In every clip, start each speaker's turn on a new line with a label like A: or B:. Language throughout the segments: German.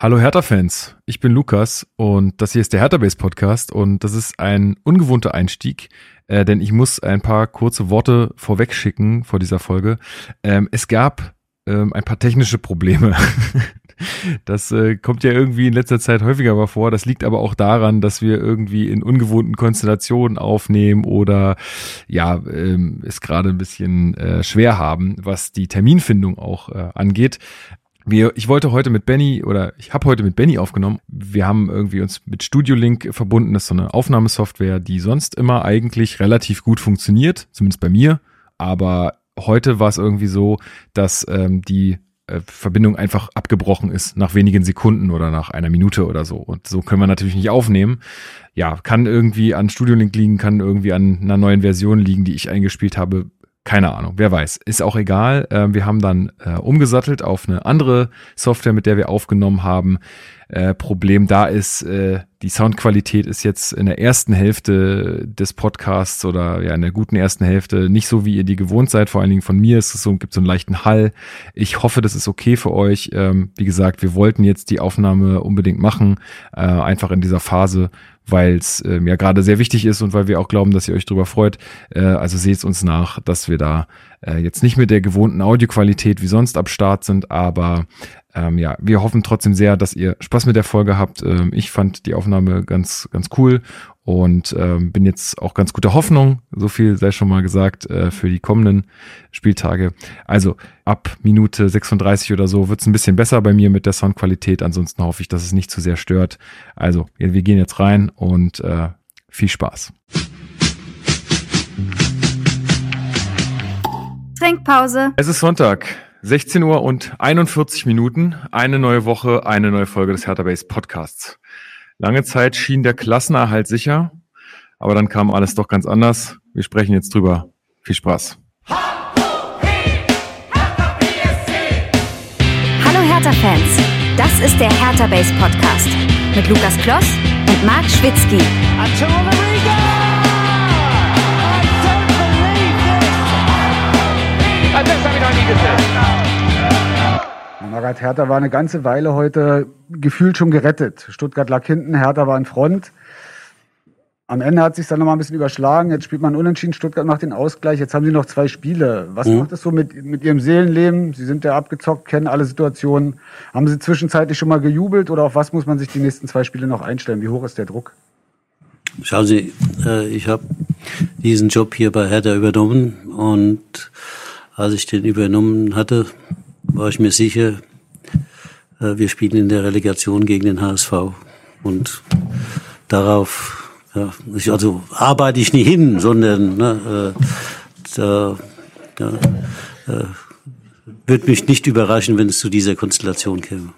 A: Hallo Hertha-Fans, ich bin Lukas und das hier ist der Hertha-Base Podcast und das ist ein ungewohnter Einstieg, äh, denn ich muss ein paar kurze Worte vorweg schicken vor dieser Folge. Ähm, es gab ähm, ein paar technische Probleme. Das äh, kommt ja irgendwie in letzter Zeit häufiger mal vor. Das liegt aber auch daran, dass wir irgendwie in ungewohnten Konstellationen aufnehmen oder ja, ähm, es gerade ein bisschen äh, schwer haben, was die Terminfindung auch äh, angeht. Wir, ich wollte heute mit Benny oder ich habe heute mit Benny aufgenommen. Wir haben irgendwie uns mit Studio Link verbunden. Das ist so eine Aufnahmesoftware, die sonst immer eigentlich relativ gut funktioniert, zumindest bei mir. Aber heute war es irgendwie so, dass ähm, die äh, Verbindung einfach abgebrochen ist nach wenigen Sekunden oder nach einer Minute oder so. Und so können wir natürlich nicht aufnehmen. Ja, kann irgendwie an Studio Link liegen, kann irgendwie an einer neuen Version liegen, die ich eingespielt habe. Keine Ahnung, wer weiß. Ist auch egal. Äh, wir haben dann äh, umgesattelt auf eine andere Software, mit der wir aufgenommen haben. Äh, Problem da ist, äh, die Soundqualität ist jetzt in der ersten Hälfte des Podcasts oder ja in der guten ersten Hälfte nicht so, wie ihr die gewohnt seid. Vor allen Dingen von mir ist es so, gibt so einen leichten Hall. Ich hoffe, das ist okay für euch. Ähm, wie gesagt, wir wollten jetzt die Aufnahme unbedingt machen, äh, einfach in dieser Phase, weil es ähm, ja gerade sehr wichtig ist und weil wir auch glauben, dass ihr euch darüber freut. Äh, also seht uns nach, dass wir da äh, jetzt nicht mit der gewohnten Audioqualität wie sonst ab Start sind, aber ähm, ja, wir hoffen trotzdem sehr, dass ihr Spaß mit der Folge habt. Ähm, ich fand die Aufnahme ganz, ganz cool und ähm, bin jetzt auch ganz guter Hoffnung, so viel sei schon mal gesagt, äh, für die kommenden Spieltage. Also ab Minute 36 oder so wird's ein bisschen besser bei mir mit der Soundqualität. Ansonsten hoffe ich, dass es nicht zu sehr stört. Also, wir gehen jetzt rein und äh, viel Spaß.
B: Trinkpause.
A: Es ist Sonntag. 16 Uhr und 41 Minuten. Eine neue Woche, eine neue Folge des Hertha Base Podcasts. Lange Zeit schien der Klassenerhalt sicher, aber dann kam alles doch ganz anders. Wir sprechen jetzt drüber. Viel Spaß.
B: Hallo Hertha-Fans, das ist der Hertha Base Podcast mit Lukas Kloss und Marc Schwitzky.
C: Marat Hertha war eine ganze Weile heute gefühlt schon gerettet. Stuttgart lag hinten, Hertha war in Front. Am Ende hat sich dann noch mal ein bisschen überschlagen. Jetzt spielt man unentschieden. Stuttgart macht den Ausgleich. Jetzt haben sie noch zwei Spiele. Was
D: Mhm.
C: macht das so mit, mit ihrem Seelenleben? Sie sind ja abgezockt, kennen alle Situationen. Haben sie zwischenzeitlich schon mal gejubelt oder auf was muss man sich die nächsten zwei Spiele noch einstellen? Wie hoch ist der Druck?
D: Schauen Sie, äh, ich habe diesen Job hier bei Hertha übernommen und als ich den übernommen hatte, war ich mir sicher, wir spielen in der Relegation gegen den HSV und darauf, ja, ich, also arbeite ich nie hin, sondern ne, äh, da ja, äh, würde mich nicht überraschen, wenn es zu dieser Konstellation käme.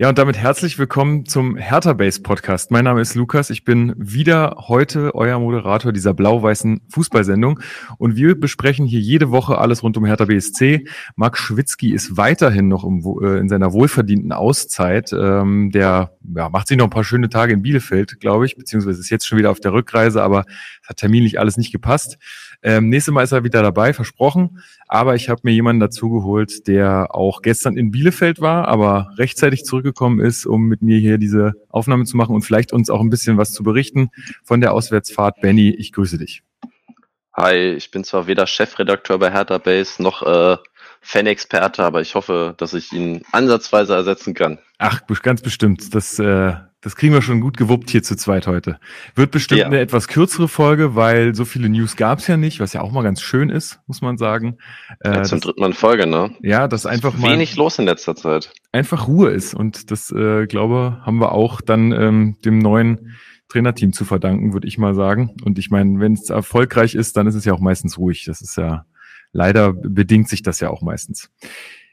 A: Ja, und damit herzlich willkommen zum Hertha Base Podcast. Mein Name ist Lukas. Ich bin wieder heute euer Moderator dieser blau-weißen Fußballsendung. Und wir besprechen hier jede Woche alles rund um Hertha BSC. Marc Schwitzky ist weiterhin noch im, äh, in seiner wohlverdienten Auszeit. Ähm, der ja, macht sich noch ein paar schöne Tage in Bielefeld, glaube ich, beziehungsweise ist jetzt schon wieder auf der Rückreise, aber es hat terminlich alles nicht gepasst. Ähm, nächstes Mal ist er wieder dabei, versprochen. Aber ich habe mir jemanden dazugeholt, der auch gestern in Bielefeld war, aber rechtzeitig zurückgekommen ist, um mit mir hier diese Aufnahme zu machen und vielleicht uns auch ein bisschen was zu berichten von der Auswärtsfahrt. Benny, ich grüße dich.
E: Hi, ich bin zwar weder Chefredakteur bei Hertha Base noch äh, Fan-Experte, aber ich hoffe, dass ich ihn ansatzweise ersetzen kann.
A: Ach, ganz bestimmt. Das, äh, das kriegen wir schon gut gewuppt hier zu zweit heute. Wird bestimmt
E: Ja.
A: eine etwas kürzere Folge, weil so viele News gab's ja nicht, was ja auch mal ganz schön ist, muss man sagen. Äh,
E: Ja, zum dritten Mal in Folge, ne?
A: ja, das einfach mal
E: Wenig los in letzter Zeit.
A: einfach Ruhe ist. Und das, äh, glaube, haben wir auch dann ähm, dem neuen Trainerteam zu verdanken, würde ich mal sagen. Und ich meine, wenn es erfolgreich ist, dann ist es ja auch meistens ruhig. Das ist ja leider bedingt sich das ja auch meistens.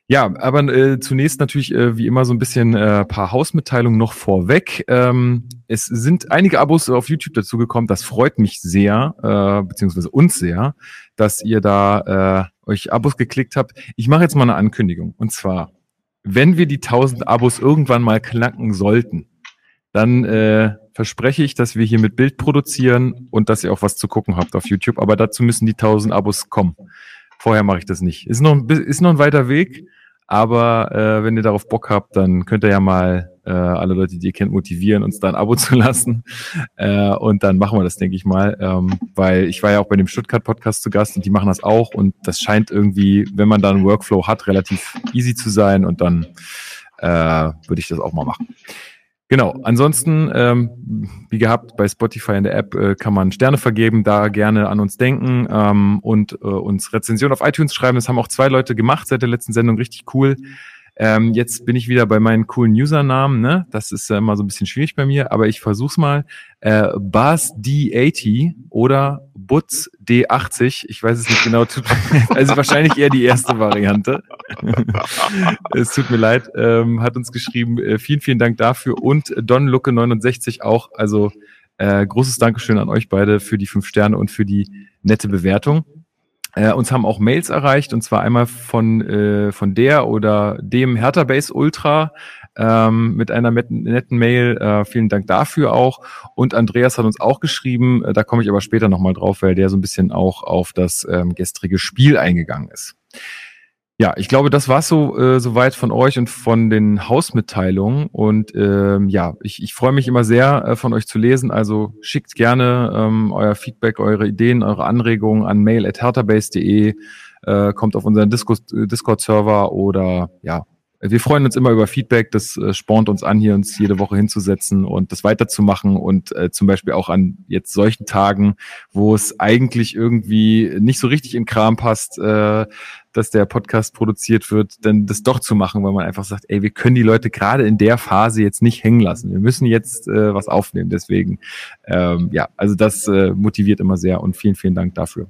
A: Ja, aber äh, zunächst natürlich äh, wie immer so ein bisschen äh, paar Hausmitteilungen noch vorweg. Ähm, es sind einige Abos auf YouTube dazugekommen. Das freut mich sehr, äh, beziehungsweise uns sehr, dass ihr da äh, euch Abos geklickt habt. Ich mache jetzt mal eine Ankündigung. Und zwar, wenn wir die 1000 Abos irgendwann mal knacken sollten, dann äh, verspreche ich, dass wir hier mit Bild produzieren und dass ihr auch was zu gucken habt auf YouTube. Aber dazu müssen die 1000 Abos kommen. Vorher mache ich das nicht. Ist noch, ein ist noch ein weiter Weg, aber äh, wenn ihr darauf Bock habt, dann könnt ihr ja mal äh, alle Leute, die ihr kennt, motivieren, uns da ein Abo zu lassen. Äh, und dann machen wir das, denke ich mal. Ähm, weil ich war ja auch bei dem Stuttgart-Podcast zu Gast und die machen das auch. Und das scheint irgendwie, wenn man da einen Workflow hat, relativ easy zu sein. Und dann äh, würde ich das auch mal machen. Genau, ansonsten, ähm, wie gehabt, bei Spotify in der App äh, kann man Sterne vergeben, da gerne an uns denken ähm, und äh, uns Rezension auf iTunes schreiben. Das haben auch zwei Leute gemacht seit der letzten Sendung, richtig cool. Ähm, jetzt bin ich wieder bei meinen coolen Usernamen, ne? Das ist äh, immer so ein bisschen schwierig bei mir, aber ich versuch's mal. Äh, Bas D80 oder Butz D80, ich weiß es nicht genau, also wahrscheinlich eher die erste Variante. es tut mir leid, ähm, hat uns geschrieben, äh, vielen, vielen Dank dafür. Und Don Lucke 69 auch, also äh, großes Dankeschön an euch beide für die fünf Sterne und für die nette Bewertung. Äh, uns haben auch Mails erreicht. Und zwar einmal von, äh, von der oder dem Hertha Base Ultra ähm, mit einer netten, Mail. Äh, vielen Dank dafür auch. Und Andreas hat uns auch geschrieben, äh, da komme ich aber später nochmal drauf, weil der so ein bisschen auch auf das ähm, gestrige Spiel eingegangen ist. Ja, ich glaube, das war's so äh, soweit von euch und von den Hausmitteilungen. Und ähm, ja, ich, ich freue mich immer sehr, äh, von euch zu lesen. Also schickt gerne ähm, euer Feedback, eure Ideen, eure Anregungen an mail@herterbase.de. Äh, kommt auf unseren Discord-Server oder ja, wir freuen uns immer über Feedback. Das äh, spornt uns an, hier uns jede Woche hinzusetzen und das weiterzumachen und äh, zum Beispiel auch an jetzt solchen Tagen, wo es eigentlich irgendwie nicht so richtig in Kram passt, äh, dass der Podcast produziert wird, dann das doch zu machen, weil man einfach sagt, ey, wir können die Leute gerade in der Phase jetzt nicht hängen lassen. Wir müssen jetzt äh, was aufnehmen. Deswegen, ähm, ja, also das äh, motiviert immer sehr und vielen, vielen Dank dafür.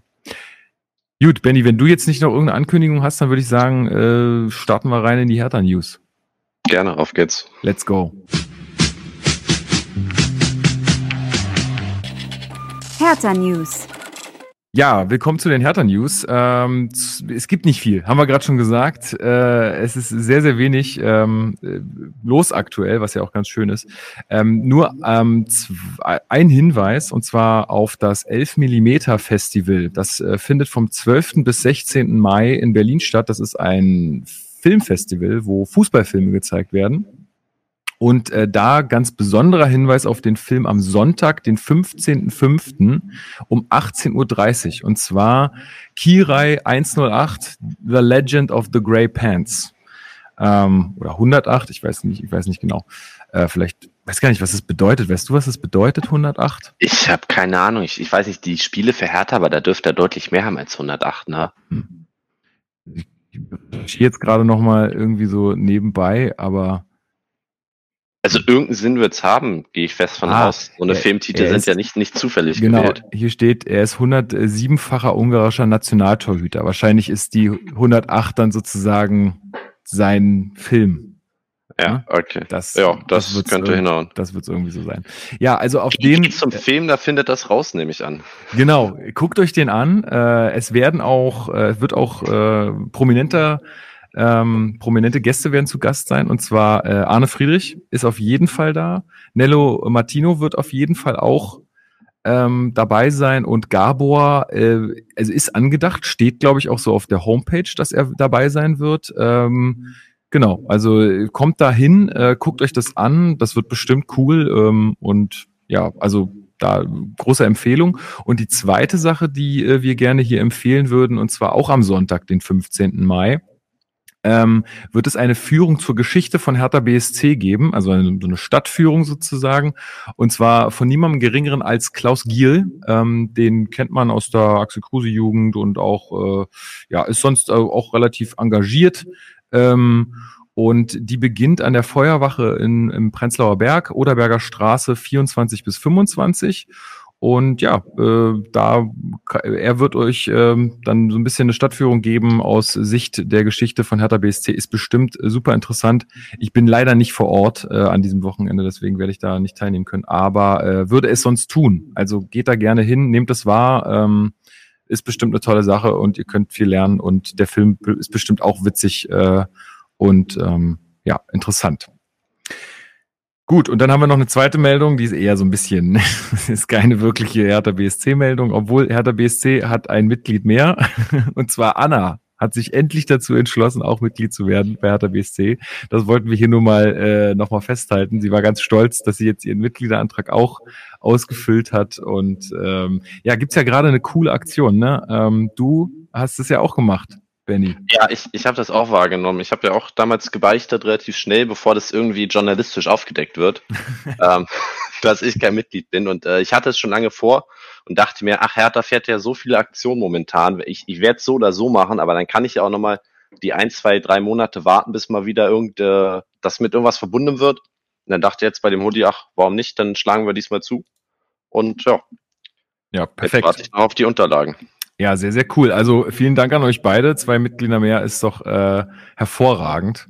A: Gut, Benny, wenn du jetzt nicht noch irgendeine Ankündigung hast, dann würde ich sagen, äh, starten wir rein in die Hertha-News.
E: Gerne, auf geht's.
A: Let's go.
B: Hertha News.
A: Ja, willkommen zu den Hertha News. Ähm, es gibt nicht viel, haben wir gerade schon gesagt. Äh, es ist sehr, sehr wenig ähm, los aktuell, was ja auch ganz schön ist. Ähm, nur ein Hinweis, und zwar auf das 11 mm Festival. Das äh, findet vom 12. bis 16. Mai in Berlin statt. Das ist ein Filmfestival, wo Fußballfilme gezeigt werden. Und äh, da ganz besonderer Hinweis auf den Film am Sonntag, den 15.05. um 18.30 Uhr. Und zwar Kirai 108, The Legend of the Grey Pants. Ähm, oder 108, ich weiß nicht, ich weiß nicht genau. Äh, vielleicht, weiß gar nicht, was das bedeutet. Weißt du, was das bedeutet, 108?
E: Ich habe keine Ahnung. Ich, ich weiß nicht, die Spiele für Hertha, aber da dürfte er deutlich mehr haben als 108, ne? Hm.
A: Ich jetzt gerade noch mal irgendwie so nebenbei, aber
E: also irgendeinen Sinn wird's haben, gehe ich fest von ah, aus. So eine Filmtitel sind ja nicht, nicht zufällig
A: genau,
E: gewählt.
A: Hier steht, er ist 107-facher ungarischer Nationaltorhüter. Wahrscheinlich ist die 108 dann sozusagen sein Film.
E: Ja, okay. Das, ja, das, das könnte hinhauen.
A: Das wird irgendwie so sein. Ja, also auf den.
E: Zum Film, da findet das raus, nehme ich an.
A: Genau, guckt euch den an. Äh, es werden auch, äh, wird auch äh, prominenter ähm, prominente Gäste werden zu Gast sein. Und zwar äh, Arne Friedrich ist auf jeden Fall da. Nello Martino wird auf jeden Fall auch ähm, dabei sein. Und Gabor äh, also ist angedacht, steht, glaube ich, auch so auf der Homepage, dass er dabei sein wird. Ähm, genau, also kommt da hin, äh, guckt euch das an. Das wird bestimmt cool. Ähm, und ja, also da große Empfehlung. Und die zweite Sache, die äh, wir gerne hier empfehlen würden, und zwar auch am Sonntag, den 15. Mai, ähm, wird es eine Führung zur Geschichte von Hertha BSC geben, also eine, so eine Stadtführung sozusagen, und zwar von niemandem geringeren als Klaus Giel. Ähm, den kennt man aus der Axel Kruse Jugend und auch, äh, ja, ist sonst auch relativ engagiert. Ähm, und die beginnt an der Feuerwache in, im Prenzlauer Berg, Oderberger Straße 24 bis 25 und ja, äh, da er wird euch äh, dann so ein bisschen eine Stadtführung geben aus Sicht der Geschichte von Hertha BSC. Ist bestimmt äh, super interessant. Ich bin leider nicht vor Ort äh, an diesem Wochenende, deswegen werde ich da nicht teilnehmen können. Aber äh, würde es sonst tun. Also geht da gerne hin, nehmt es wahr. Ähm, ist bestimmt eine tolle Sache und ihr könnt viel lernen und der Film ist bestimmt auch witzig äh, und ähm, ja interessant. Gut, und dann haben wir noch eine zweite Meldung, die ist eher so ein bisschen, ist keine wirkliche Hertha BSC-Meldung, obwohl Hertha BSC hat ein Mitglied mehr, und zwar Anna. hat sich endlich dazu entschlossen, auch Mitglied zu werden bei Hertha BSC. Das wollten wir hier nur mal äh, nochmal festhalten. Sie war ganz stolz, dass sie jetzt ihren Mitgliederantrag auch ausgefüllt hat. Und ähm, ja, gibt's ja gerade eine coole Aktion. Ne? Ähm, du hast es ja auch gemacht. Benny.
E: Ja, ich, ich habe das auch wahrgenommen. Ich habe ja auch damals gebeichtet, relativ schnell, bevor das irgendwie journalistisch aufgedeckt wird, ähm, dass ich kein Mitglied bin. Und äh, ich hatte es schon lange vor und dachte mir, ach, Hertha fährt ja so viele Aktionen momentan. Ich, ich werde es so oder so machen, aber dann kann ich ja auch nochmal die ein, zwei, drei Monate warten, bis mal wieder irgend, äh, das mit irgendwas verbunden wird. Und dann dachte ich jetzt bei dem Hoodie, ach, warum nicht? Dann schlagen wir diesmal zu. Und ja.
A: Ja, perfekt.
E: Jetzt warte ich noch auf die Unterlagen.
A: Ja, sehr, sehr cool. Also vielen Dank an euch beide. Zwei Mitglieder mehr ist doch äh, hervorragend.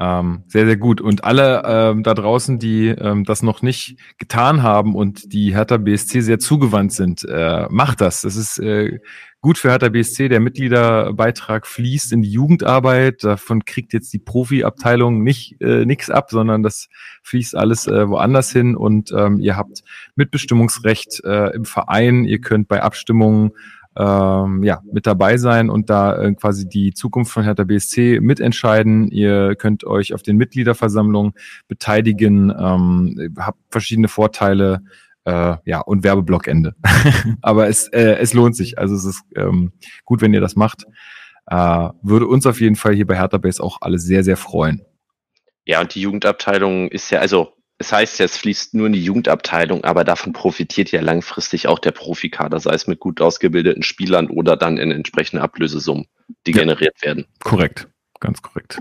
A: Ähm, sehr, sehr gut. Und alle ähm, da draußen, die ähm, das noch nicht getan haben und die Hertha BSC sehr zugewandt sind, äh, macht das. Das ist äh, gut für Hertha BSC. Der Mitgliederbeitrag fließt in die Jugendarbeit. Davon kriegt jetzt die Profiabteilung nicht äh, nichts ab, sondern das fließt alles äh, woanders hin. Und ähm, ihr habt Mitbestimmungsrecht äh, im Verein. Ihr könnt bei Abstimmungen ähm, ja, mit dabei sein und da äh, quasi die Zukunft von Hertha BSC mitentscheiden. Ihr könnt euch auf den Mitgliederversammlungen beteiligen, ähm, habt verschiedene Vorteile äh, ja, und Werbeblockende. Aber es, äh, es lohnt sich. Also es ist ähm, gut, wenn ihr das macht. Äh, würde uns auf jeden Fall hier bei Hertha Base auch alle sehr, sehr freuen.
E: Ja, und die Jugendabteilung ist ja, also es heißt ja, es fließt nur in die Jugendabteilung, aber davon profitiert ja langfristig auch der Profikader, sei es mit gut ausgebildeten Spielern oder dann in entsprechende Ablösesummen, die ja. generiert werden.
A: Korrekt, ganz korrekt.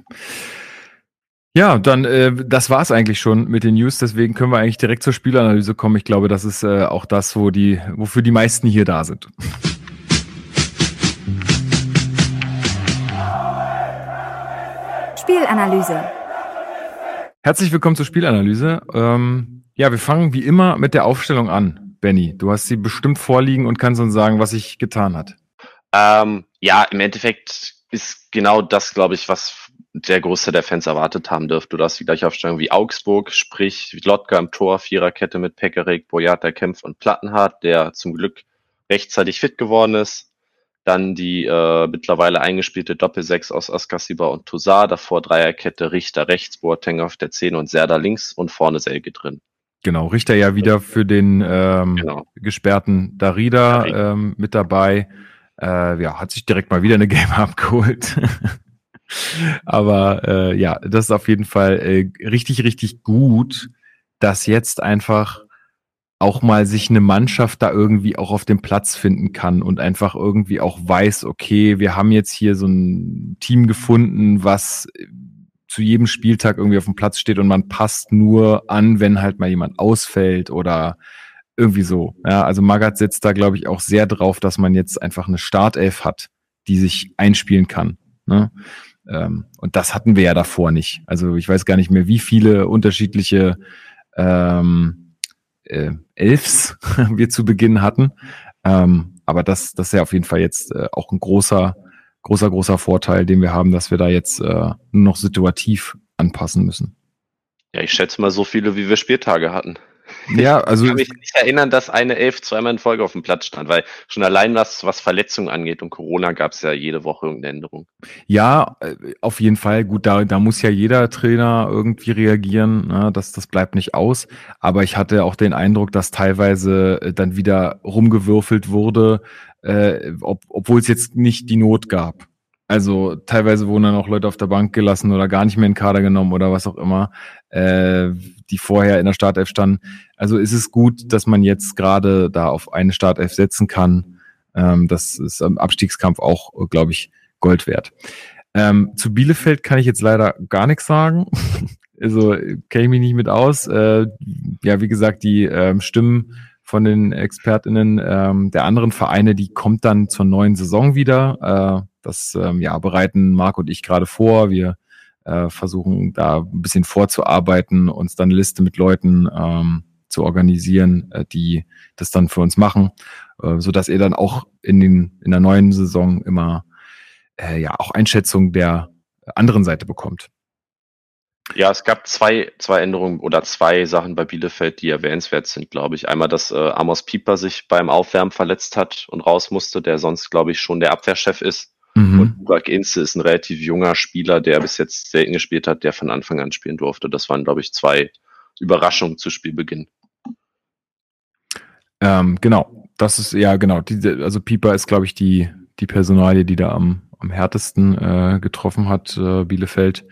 A: Ja, dann äh, das war's eigentlich schon mit den News. Deswegen können wir eigentlich direkt zur Spielanalyse kommen. Ich glaube, das ist äh, auch das, wo die, wofür die meisten hier da sind.
B: Spielanalyse.
A: Herzlich willkommen zur Spielanalyse. Ähm, ja, wir fangen wie immer mit der Aufstellung an. Benny, du hast sie bestimmt vorliegen und kannst uns sagen, was sich getan hat.
E: Ähm, ja, im Endeffekt ist genau das, glaube ich, was der Großteil der Fans erwartet haben dürfte. Du hast die gleiche Aufstellung wie Augsburg, sprich Lotka im Tor, Viererkette mit Pekarik, Boyata, Kempf und Plattenhardt, der zum Glück rechtzeitig fit geworden ist. Dann die äh, mittlerweile eingespielte Doppelsechs aus Askasiba und Tosar. Davor Dreierkette Richter rechts, Boateng auf der 10 und Serda links und vorne Selge drin.
A: Genau, Richter ja wieder für den ähm, genau. gesperrten Darida ähm, mit dabei. Äh, ja, hat sich direkt mal wieder eine Game abgeholt. Aber äh, ja, das ist auf jeden Fall äh, richtig, richtig gut, dass jetzt einfach auch mal sich eine Mannschaft da irgendwie auch auf dem Platz finden kann und einfach irgendwie auch weiß, okay, wir haben jetzt hier so ein Team gefunden, was zu jedem Spieltag irgendwie auf dem Platz steht und man passt nur an, wenn halt mal jemand ausfällt oder irgendwie so. Ja, also Magath setzt da, glaube ich, auch sehr drauf, dass man jetzt einfach eine Startelf hat, die sich einspielen kann. Ne? Ähm, und das hatten wir ja davor nicht. Also ich weiß gar nicht mehr, wie viele unterschiedliche ähm, äh, Elfs wir zu Beginn hatten. Ähm, aber das, das ist ja auf jeden Fall jetzt äh, auch ein großer, großer, großer Vorteil, den wir haben, dass wir da jetzt äh, nur noch situativ anpassen müssen.
E: Ja, ich schätze mal so viele, wie wir Spieltage hatten.
A: Ja, also.
E: Ich kann mich nicht erinnern, dass eine Elf zweimal in Folge auf dem Platz stand, weil schon allein was, was Verletzungen angeht und Corona gab es ja jede Woche irgendeine Änderung.
A: Ja, äh, auf jeden Fall. Gut, da, da muss ja jeder Trainer irgendwie reagieren. Ne? Das, das bleibt nicht aus. Aber ich hatte auch den Eindruck, dass teilweise äh, dann wieder rumgewürfelt wurde, äh, ob, obwohl es jetzt nicht die Not gab. Also teilweise wurden dann auch Leute auf der Bank gelassen oder gar nicht mehr in den Kader genommen oder was auch immer, äh, die vorher in der Startelf standen. Also ist es gut, dass man jetzt gerade da auf eine Startelf setzen kann. Ähm, das ist am Abstiegskampf auch, glaube ich, Gold wert. Ähm, zu Bielefeld kann ich jetzt leider gar nichts sagen. also kenne ich mich nicht mit aus. Äh, ja, wie gesagt, die ähm, Stimmen von den ExpertInnen ähm, der anderen Vereine, die kommt dann zur neuen Saison wieder. Äh, das ähm, ja, bereiten Marc und ich gerade vor. Wir äh, versuchen da ein bisschen vorzuarbeiten, uns dann eine Liste mit Leuten ähm, zu organisieren, äh, die das dann für uns machen, äh, so dass ihr dann auch in den in der neuen Saison immer äh, ja auch Einschätzung der anderen Seite bekommt.
E: Ja, es gab zwei, zwei Änderungen oder zwei Sachen bei Bielefeld, die erwähnenswert sind, glaube ich. Einmal, dass äh, Amos Pieper sich beim Aufwärmen verletzt hat und raus musste, der sonst, glaube ich, schon der Abwehrchef ist. Mhm. Und Burak Inze ist ein relativ junger Spieler, der bis jetzt selten gespielt hat, der von Anfang an spielen durfte. Das waren, glaube ich, zwei Überraschungen zu Spielbeginn.
A: Ähm, genau, das ist, ja genau, diese, also Pieper ist, glaube ich, die, die Personalie, die da am, am härtesten äh, getroffen hat, äh, Bielefeld.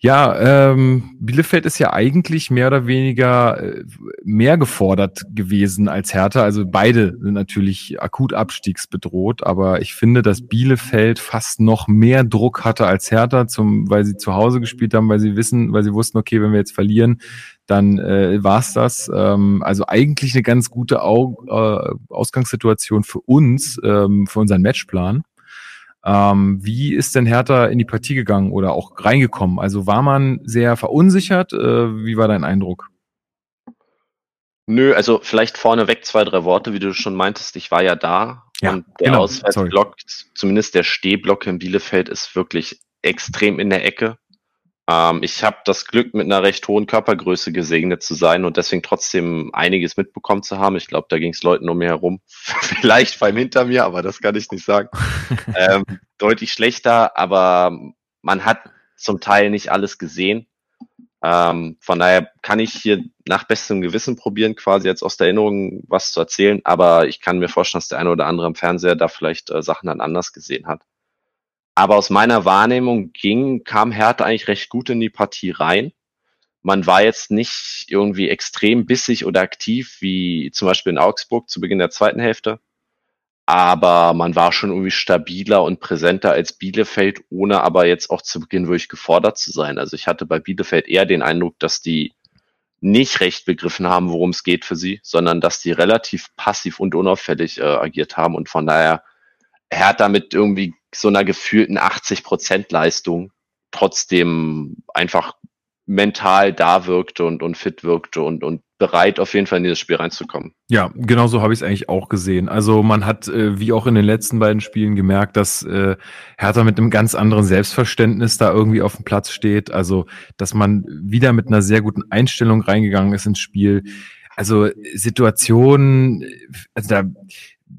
A: Ja, ähm, Bielefeld ist ja eigentlich mehr oder weniger äh, mehr gefordert gewesen als Hertha. Also beide sind natürlich akut abstiegsbedroht, aber ich finde, dass Bielefeld fast noch mehr Druck hatte als Hertha, zum, weil sie zu Hause gespielt haben, weil sie wissen, weil sie wussten, okay, wenn wir jetzt verlieren, dann äh, war's das. Ähm, also eigentlich eine ganz gute Au äh, Ausgangssituation für uns, ähm, für unseren Matchplan. Ähm, wie ist denn Hertha in die Partie gegangen oder auch reingekommen? Also war man sehr verunsichert? Äh, wie war dein Eindruck?
E: Nö, also vielleicht vorneweg zwei, drei Worte, wie du schon meintest. Ich war ja da
A: ja,
E: und der
A: genau,
E: Auswärtsblock, zumindest der Stehblock in Bielefeld, ist wirklich extrem in der Ecke. Ähm, ich habe das Glück, mit einer recht hohen Körpergröße gesegnet zu sein und deswegen trotzdem einiges mitbekommen zu haben. Ich glaube, da ging es Leuten um mir herum. Vielleicht beim hinter mir, aber das kann ich nicht sagen. ähm, deutlich schlechter, aber man hat zum Teil nicht alles gesehen. Ähm, von daher kann ich hier nach bestem Gewissen probieren, quasi jetzt aus der Erinnerung was zu erzählen, aber ich kann mir vorstellen, dass der eine oder andere im Fernseher da vielleicht äh, Sachen dann anders gesehen hat. Aber aus meiner Wahrnehmung ging, kam Hertha eigentlich recht gut in die Partie rein. Man war jetzt nicht irgendwie extrem bissig oder aktiv, wie zum Beispiel in Augsburg zu Beginn der zweiten Hälfte. Aber man war schon irgendwie stabiler und präsenter als Bielefeld, ohne aber jetzt auch zu Beginn wirklich gefordert zu sein. Also ich hatte bei Bielefeld eher den Eindruck, dass die nicht recht begriffen haben, worum es geht für sie, sondern dass die relativ passiv und unauffällig äh, agiert haben und von daher Hertha mit irgendwie so einer gefühlten 80 Prozent Leistung trotzdem einfach mental da wirkte und, und fit wirkte und, und bereit, auf jeden Fall in dieses Spiel reinzukommen.
A: Ja, genau so habe ich es eigentlich auch gesehen. Also man hat, äh, wie auch in den letzten beiden Spielen, gemerkt, dass äh, Hertha mit einem ganz anderen Selbstverständnis da irgendwie auf dem Platz steht. Also, dass man wieder mit einer sehr guten Einstellung reingegangen ist ins Spiel. Also Situationen, also da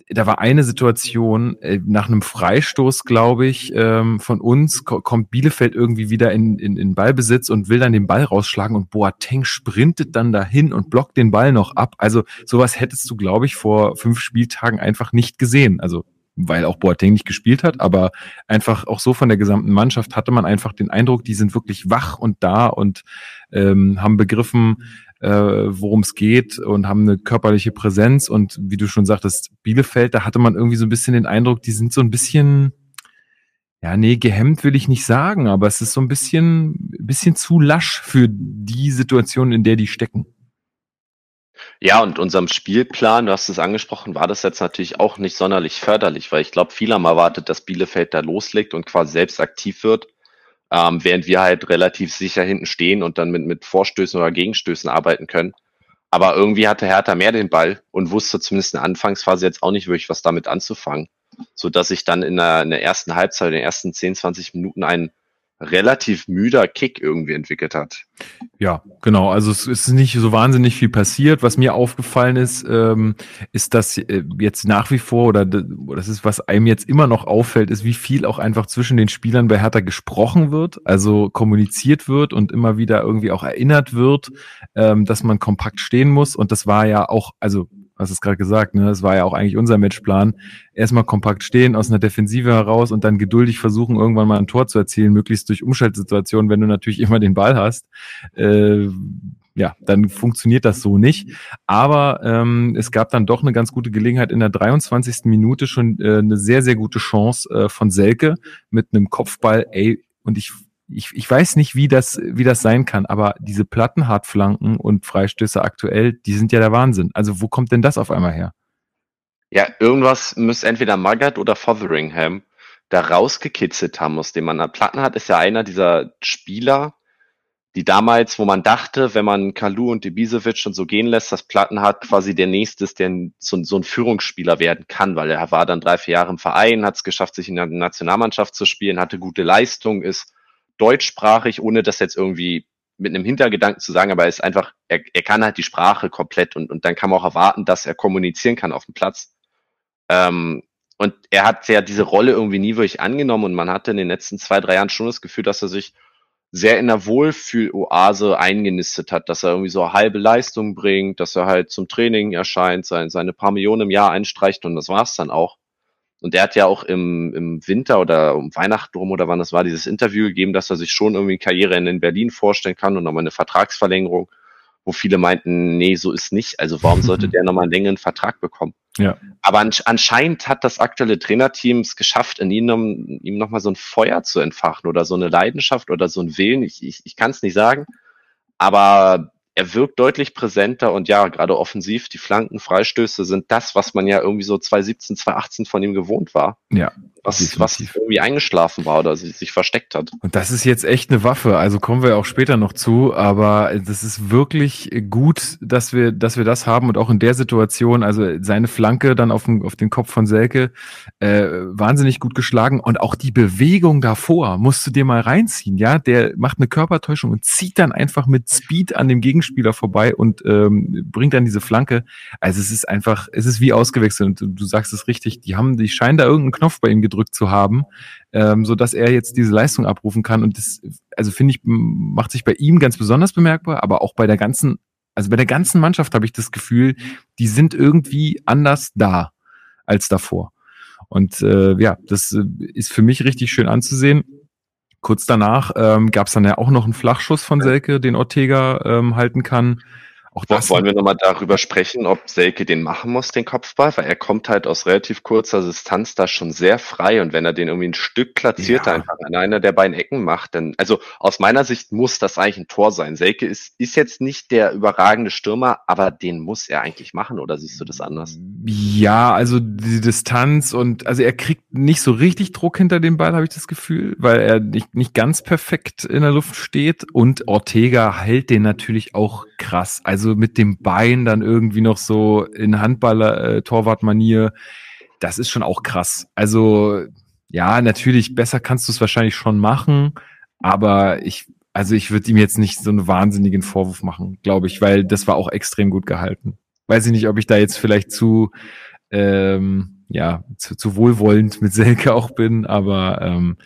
A: da war eine Situation äh, nach einem Freistoß, glaube ich, ähm, von uns ko kommt Bielefeld irgendwie wieder in, in, in Ballbesitz und will dann den Ball rausschlagen und Boateng sprintet dann dahin und blockt den Ball noch ab. Also sowas hättest du, glaube ich, vor fünf Spieltagen einfach nicht gesehen. Also weil auch Boateng nicht gespielt hat, aber einfach auch so von der gesamten Mannschaft hatte man einfach den Eindruck, die sind wirklich wach und da und ähm, haben begriffen, äh, worum es geht und haben eine körperliche Präsenz. Und wie du schon sagtest, Bielefeld, da hatte man irgendwie so ein bisschen den Eindruck, die sind so ein bisschen, ja, nee, gehemmt will ich nicht sagen, aber es ist so ein bisschen, bisschen zu lasch für die Situation, in der die stecken.
E: Ja, und unserem Spielplan, du hast es angesprochen, war das jetzt natürlich auch nicht sonderlich förderlich, weil ich glaube, viele haben erwartet, dass Bielefeld da loslegt und quasi selbst aktiv wird ähm, während wir halt relativ sicher hinten stehen und dann mit, mit Vorstößen oder Gegenstößen arbeiten können. Aber irgendwie hatte Hertha mehr den Ball und wusste zumindest in der Anfangsphase jetzt auch nicht wirklich, was damit anzufangen. So dass ich dann in der, in der ersten Halbzeit, in den ersten 10, 20 Minuten einen relativ müder Kick irgendwie entwickelt hat.
A: Ja, genau. Also es ist nicht so wahnsinnig viel passiert. Was mir aufgefallen ist, ähm, ist, dass äh, jetzt nach wie vor oder das ist, was einem jetzt immer noch auffällt, ist, wie viel auch einfach zwischen den Spielern bei Hertha gesprochen wird, also kommuniziert wird und immer wieder irgendwie auch erinnert wird, ähm, dass man kompakt stehen muss. Und das war ja auch, also hast es gerade gesagt, ne? Das war ja auch eigentlich unser Matchplan. Erstmal kompakt stehen, aus einer Defensive heraus und dann geduldig versuchen, irgendwann mal ein Tor zu erzielen, möglichst durch Umschaltsituationen, wenn du natürlich immer den Ball hast. Äh, ja, dann funktioniert das so nicht. Aber ähm, es gab dann doch eine ganz gute Gelegenheit in der 23. Minute schon äh, eine sehr, sehr gute Chance äh, von Selke mit einem Kopfball. Ey, und ich ich, ich weiß nicht, wie das, wie das sein kann, aber diese Plattenhartflanken und Freistöße aktuell, die sind ja der Wahnsinn. Also wo kommt denn das auf einmal her?
E: Ja, irgendwas müsste entweder Magath oder Fotheringham da rausgekitzelt haben, aus dem man an Platten hat, ist ja einer dieser Spieler, die damals, wo man dachte, wenn man Kalu und Ibisevic schon so gehen lässt, dass Platten hat quasi der nächste ist, der so, so, ein Führungsspieler werden kann, weil er war dann drei, vier Jahre im Verein, hat es geschafft, sich in der Nationalmannschaft zu spielen, hatte gute Leistung, ist deutschsprachig, ohne das jetzt irgendwie mit einem Hintergedanken zu sagen, aber er ist einfach, er, er kann halt die Sprache komplett und, und dann kann man auch erwarten, dass er kommunizieren kann auf dem Platz. Ähm, und er hat ja diese Rolle irgendwie nie wirklich angenommen und man hatte in den letzten zwei, drei Jahren schon das Gefühl, dass er sich sehr in der Wohlfühl-Oase eingenistet hat, dass er irgendwie so halbe Leistung bringt, dass er halt zum Training erscheint, sein, seine paar Millionen im Jahr einstreicht und das war's dann auch. Und er hat ja auch im, im Winter oder um Weihnachten rum oder wann das war, dieses Interview gegeben, dass er sich schon irgendwie Karriere in Berlin vorstellen kann und nochmal eine Vertragsverlängerung, wo viele meinten, nee, so ist nicht. Also warum sollte der nochmal einen längeren Vertrag bekommen?
A: Ja.
E: Aber anscheinend hat das aktuelle Trainerteam es geschafft, in ihm, ihm nochmal so ein Feuer zu entfachen oder so eine Leidenschaft oder so ein Willen. Ich, ich, ich kann es nicht sagen. Aber er wirkt deutlich präsenter und ja, gerade offensiv, die Flanken, Freistöße sind das, was man ja irgendwie so 2017, 2018 von ihm gewohnt war.
A: Ja.
E: Was, was irgendwie eingeschlafen war oder sich, sich versteckt hat.
A: Und das ist jetzt echt eine Waffe. Also kommen wir auch später noch zu, aber das ist wirklich gut, dass wir, dass wir das haben und auch in der Situation, also seine Flanke dann auf den, auf den Kopf von Selke, äh, wahnsinnig gut geschlagen und auch die Bewegung davor musst du dir mal reinziehen, ja? Der macht eine Körpertäuschung und zieht dann einfach mit Speed an dem Gegenspieler vorbei und ähm, bringt dann diese Flanke. Also es ist einfach, es ist wie ausgewechselt und du, du sagst es richtig, die haben, die scheinen da irgendeinen Knopf bei ihm gedrückt gedrückt zu haben, ähm, so dass er jetzt diese Leistung abrufen kann. Und das, also finde ich, macht sich bei ihm ganz besonders bemerkbar, aber auch bei der ganzen, also bei der ganzen Mannschaft habe ich das Gefühl, die sind irgendwie anders da als davor. Und äh, ja, das äh, ist für mich richtig schön anzusehen. Kurz danach ähm, gab es dann ja auch noch einen Flachschuss von Selke, den Ortega ähm, halten kann.
E: Auch das Wollen wir nochmal darüber sprechen, ob Selke den machen muss, den Kopfball, weil er kommt halt aus relativ kurzer Distanz da schon sehr frei und wenn er den irgendwie ein Stück platziert, ja. einfach an einer der beiden Ecken macht, dann, also aus meiner Sicht muss das eigentlich ein Tor sein. Selke ist, ist jetzt nicht der überragende Stürmer, aber den muss er eigentlich machen oder siehst du das anders?
A: Ja, also die Distanz und, also er kriegt nicht so richtig Druck hinter dem Ball, habe ich das Gefühl, weil er nicht, nicht ganz perfekt in der Luft steht und Ortega hält den natürlich auch krass. Also also mit dem Bein dann irgendwie noch so in Handballer-Torwart-Manier, äh, das ist schon auch krass. Also ja, natürlich, besser kannst du es wahrscheinlich schon machen, aber ich, also ich würde ihm jetzt nicht so einen wahnsinnigen Vorwurf machen, glaube ich, weil das war auch extrem gut gehalten. Weiß ich nicht, ob ich da jetzt vielleicht zu, ähm, ja, zu, zu wohlwollend mit Selke auch bin, aber ähm,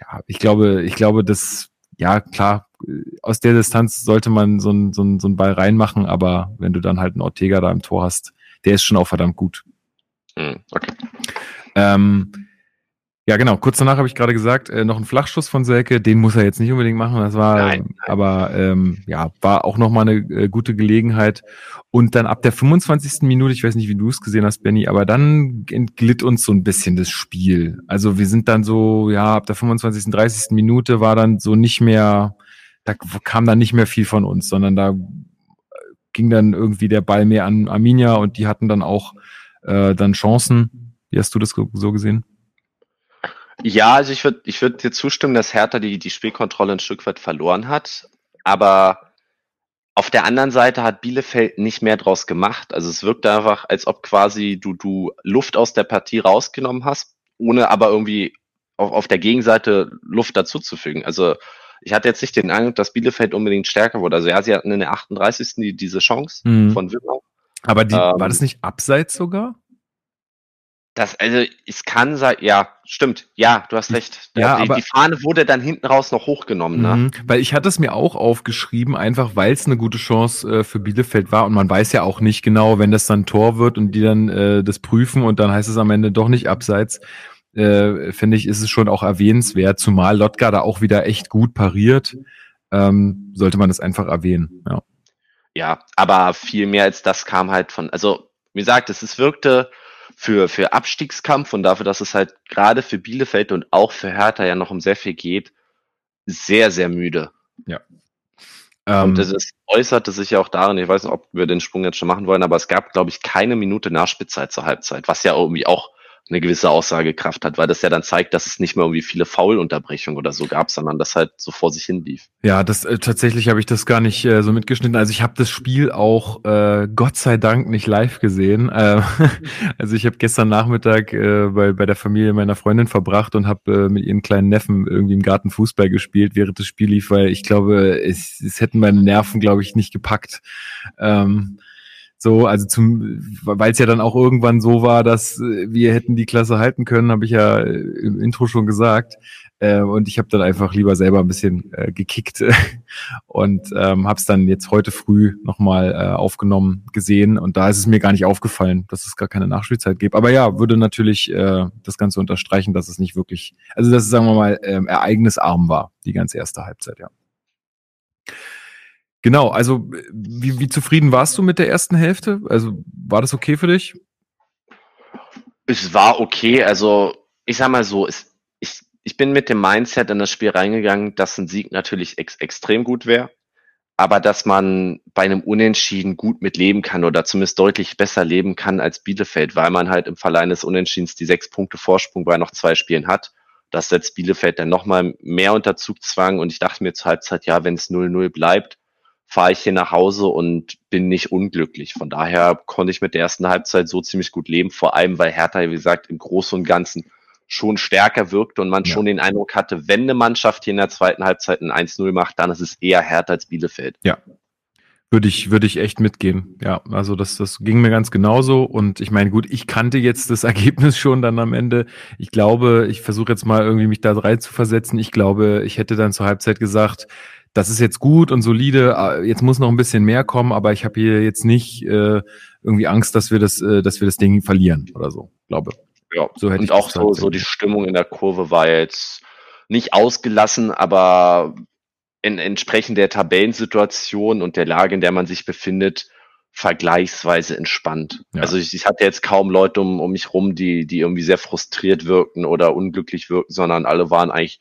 A: ja, ich glaube, ich glaube, das ja, klar, aus der Distanz sollte man so einen so so ein Ball reinmachen, aber wenn du dann halt einen Ortega da im Tor hast, der ist schon auch verdammt gut.
E: Hm, okay.
A: Ähm, ja, genau. Kurz danach habe ich gerade gesagt, äh, noch ein Flachschuss von Selke, den muss er jetzt nicht unbedingt machen. Das war, nein, nein. aber ähm, ja, war auch nochmal eine äh, gute Gelegenheit. Und dann ab der 25. Minute, ich weiß nicht, wie du es gesehen hast, Benny, aber dann entglitt uns so ein bisschen das Spiel. Also wir sind dann so, ja, ab der 25. 30. Minute war dann so nicht mehr, da kam dann nicht mehr viel von uns, sondern da ging dann irgendwie der Ball mehr an Arminia und die hatten dann auch äh, dann Chancen. Wie hast du das so gesehen?
E: Ja, also ich würde ich würd dir zustimmen, dass Hertha die, die Spielkontrolle ein Stück weit verloren hat. Aber auf der anderen Seite hat Bielefeld nicht mehr draus gemacht. Also es wirkt einfach, als ob quasi du, du Luft aus der Partie rausgenommen hast, ohne aber irgendwie auf, auf der Gegenseite Luft dazuzufügen. Also ich hatte jetzt nicht den Eindruck, dass Bielefeld unbedingt stärker wurde. Also ja, sie hatten in der 38. Die, diese Chance mhm. von Wimmer.
A: Aber die, ähm, war das nicht abseits sogar?
E: Das, also, es kann sein, ja, stimmt, ja, du hast recht.
A: Ja,
E: die,
A: aber,
E: die Fahne wurde dann hinten raus noch hochgenommen, ne?
A: Mhm, weil ich hatte es mir auch aufgeschrieben, einfach weil es eine gute Chance äh, für Bielefeld war und man weiß ja auch nicht genau, wenn das dann Tor wird und die dann äh, das prüfen und dann heißt es am Ende doch nicht abseits, äh, finde ich, ist es schon auch erwähnenswert, zumal Lotka da auch wieder echt gut pariert, ähm, sollte man das einfach erwähnen, ja.
E: Ja, aber viel mehr als das kam halt von, also, wie gesagt, es, es wirkte, für, für Abstiegskampf und dafür, dass es halt gerade für Bielefeld und auch für Hertha ja noch um sehr viel geht, sehr, sehr müde.
A: Ja.
E: Und ähm, das ist, äußerte sich ja auch darin, ich weiß nicht, ob wir den Sprung jetzt schon machen wollen, aber es gab, glaube ich, keine Minute Nachspielzeit zur Halbzeit, was ja irgendwie auch eine gewisse Aussagekraft hat, weil das ja dann zeigt, dass es nicht mehr irgendwie viele Foulunterbrechungen oder so gab, sondern das halt so vor sich hin lief.
A: Ja, das äh, tatsächlich habe ich das gar nicht äh, so mitgeschnitten. Also ich habe das Spiel auch äh, Gott sei Dank nicht live gesehen. Äh, also ich habe gestern Nachmittag äh, bei, bei der Familie meiner Freundin verbracht und habe äh, mit ihren kleinen Neffen irgendwie im Garten Fußball gespielt, während das Spiel lief, weil ich glaube, es, es hätten meine Nerven, glaube ich, nicht gepackt. Ähm, So, also zum, weil es ja dann auch irgendwann so war, dass äh, wir hätten die Klasse halten können, habe ich ja im Intro schon gesagt. Äh, und ich habe dann einfach lieber selber ein bisschen äh, gekickt und ähm, habe es dann jetzt heute früh nochmal äh, aufgenommen gesehen. Und da ist es mir gar nicht aufgefallen, dass es gar keine Nachspielzeit gibt. Aber ja, würde natürlich äh, das Ganze unterstreichen, dass es nicht wirklich, also dass es, sagen wir mal, ähm, ereignisarm war, die ganze erste Halbzeit, ja. Genau, also wie, wie zufrieden warst du mit der ersten Hälfte? Also war das okay für dich?
E: Es war okay, also ich sag mal so, es, ich, ich bin mit dem Mindset in das Spiel reingegangen, dass ein Sieg natürlich ex extrem gut wäre, aber dass man bei einem Unentschieden gut mit leben kann oder zumindest deutlich besser leben kann als Bielefeld, weil man halt im Fall eines Unentschiedens die sechs Punkte Vorsprung bei noch zwei Spielen hat. Das setzt Bielefeld dann nochmal mehr unter Zugzwang und ich dachte mir zur Halbzeit, ja, wenn es 0-0 bleibt, fahre ich hier nach Hause und bin nicht unglücklich. Von daher konnte ich mit der ersten Halbzeit so ziemlich gut leben, vor allem weil Hertha, wie gesagt, im Großen und Ganzen schon stärker wirkte und man ja. schon den Eindruck hatte, wenn eine Mannschaft hier in der zweiten Halbzeit ein 1-0 macht, dann ist es eher Hertha als Bielefeld.
A: Ja. Würde ich, würde ich echt mitgehen. Ja, also das, das ging mir ganz genauso. Und ich meine, gut, ich kannte jetzt das Ergebnis schon dann am Ende. Ich glaube, ich versuche jetzt mal irgendwie mich da rein zu versetzen. Ich glaube, ich hätte dann zur Halbzeit gesagt, das ist jetzt gut und solide, ah, jetzt muss noch ein bisschen mehr kommen, aber ich habe hier jetzt nicht äh, irgendwie Angst, dass wir das, äh, dass wir das Ding verlieren oder so, glaube.
E: Ja, so hätte und ich auch so, so die Stimmung in der Kurve war jetzt nicht ausgelassen, aber in, entsprechend der Tabellensituation und der Lage, in der man sich befindet, vergleichsweise entspannt. Ja. Also ich, ich hatte jetzt kaum Leute um, um mich rum, die, die irgendwie sehr frustriert wirkten oder unglücklich wirkten, sondern alle waren eigentlich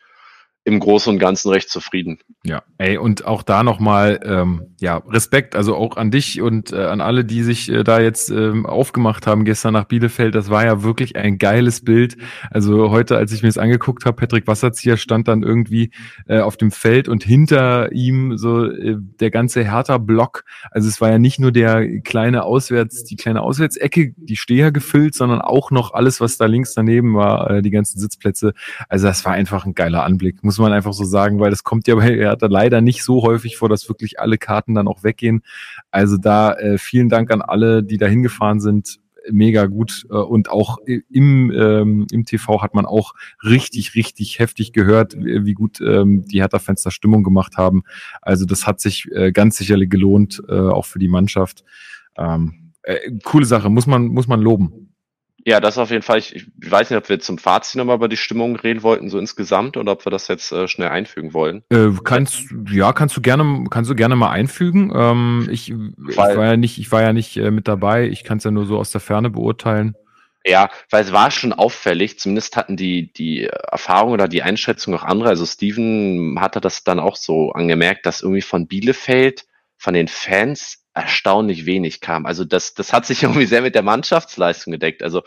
E: im Großen und Ganzen recht zufrieden.
A: Ja, ey, und auch da nochmal, ähm, ja, Respekt, also auch an dich und äh, an alle, die sich äh, da jetzt ähm, aufgemacht haben gestern nach Bielefeld. Das war ja wirklich ein geiles Bild. Also heute, als ich mir das angeguckt habe, Patrick Wasserzieher stand dann irgendwie äh, auf dem Feld und hinter ihm so äh, der ganze Hertha-Block. Also es war ja nicht nur der kleine Auswärts, die kleine Auswärtsecke, die Steher gefüllt, sondern auch noch alles, was da links daneben war, äh, die ganzen Sitzplätze. Also das war einfach ein geiler Anblick muss man einfach so sagen, weil das kommt ja bei Hertha leider nicht so häufig vor, dass wirklich alle Karten dann auch weggehen. Also da äh, vielen Dank an alle, die da hingefahren sind. Mega gut äh, und auch im, ähm, im TV hat man auch richtig, richtig heftig gehört, wie gut ähm, die Hertha-Fans Stimmung gemacht haben. Also das hat sich äh, ganz sicherlich gelohnt, äh, auch für die Mannschaft. Ähm, äh, coole Sache, muss man, muss man loben.
E: Ja, das auf jeden Fall. Ich, ich weiß nicht, ob wir zum Fazit nochmal über die Stimmung reden wollten, so insgesamt, oder ob wir das jetzt äh, schnell einfügen wollen.
A: Äh, kannst, ja, kannst du gerne, kannst du gerne mal einfügen. Ähm, ich, ich war ja nicht, ich war ja nicht äh, mit dabei. Ich kann es ja nur so aus der Ferne beurteilen.
E: Ja, weil es war schon auffällig, zumindest hatten die, die Erfahrung oder die Einschätzung auch andere. Also Steven hatte das dann auch so angemerkt, dass irgendwie von Bielefeld, von den Fans erstaunlich wenig kam. Also das, das hat sich irgendwie sehr mit der Mannschaftsleistung gedeckt. Also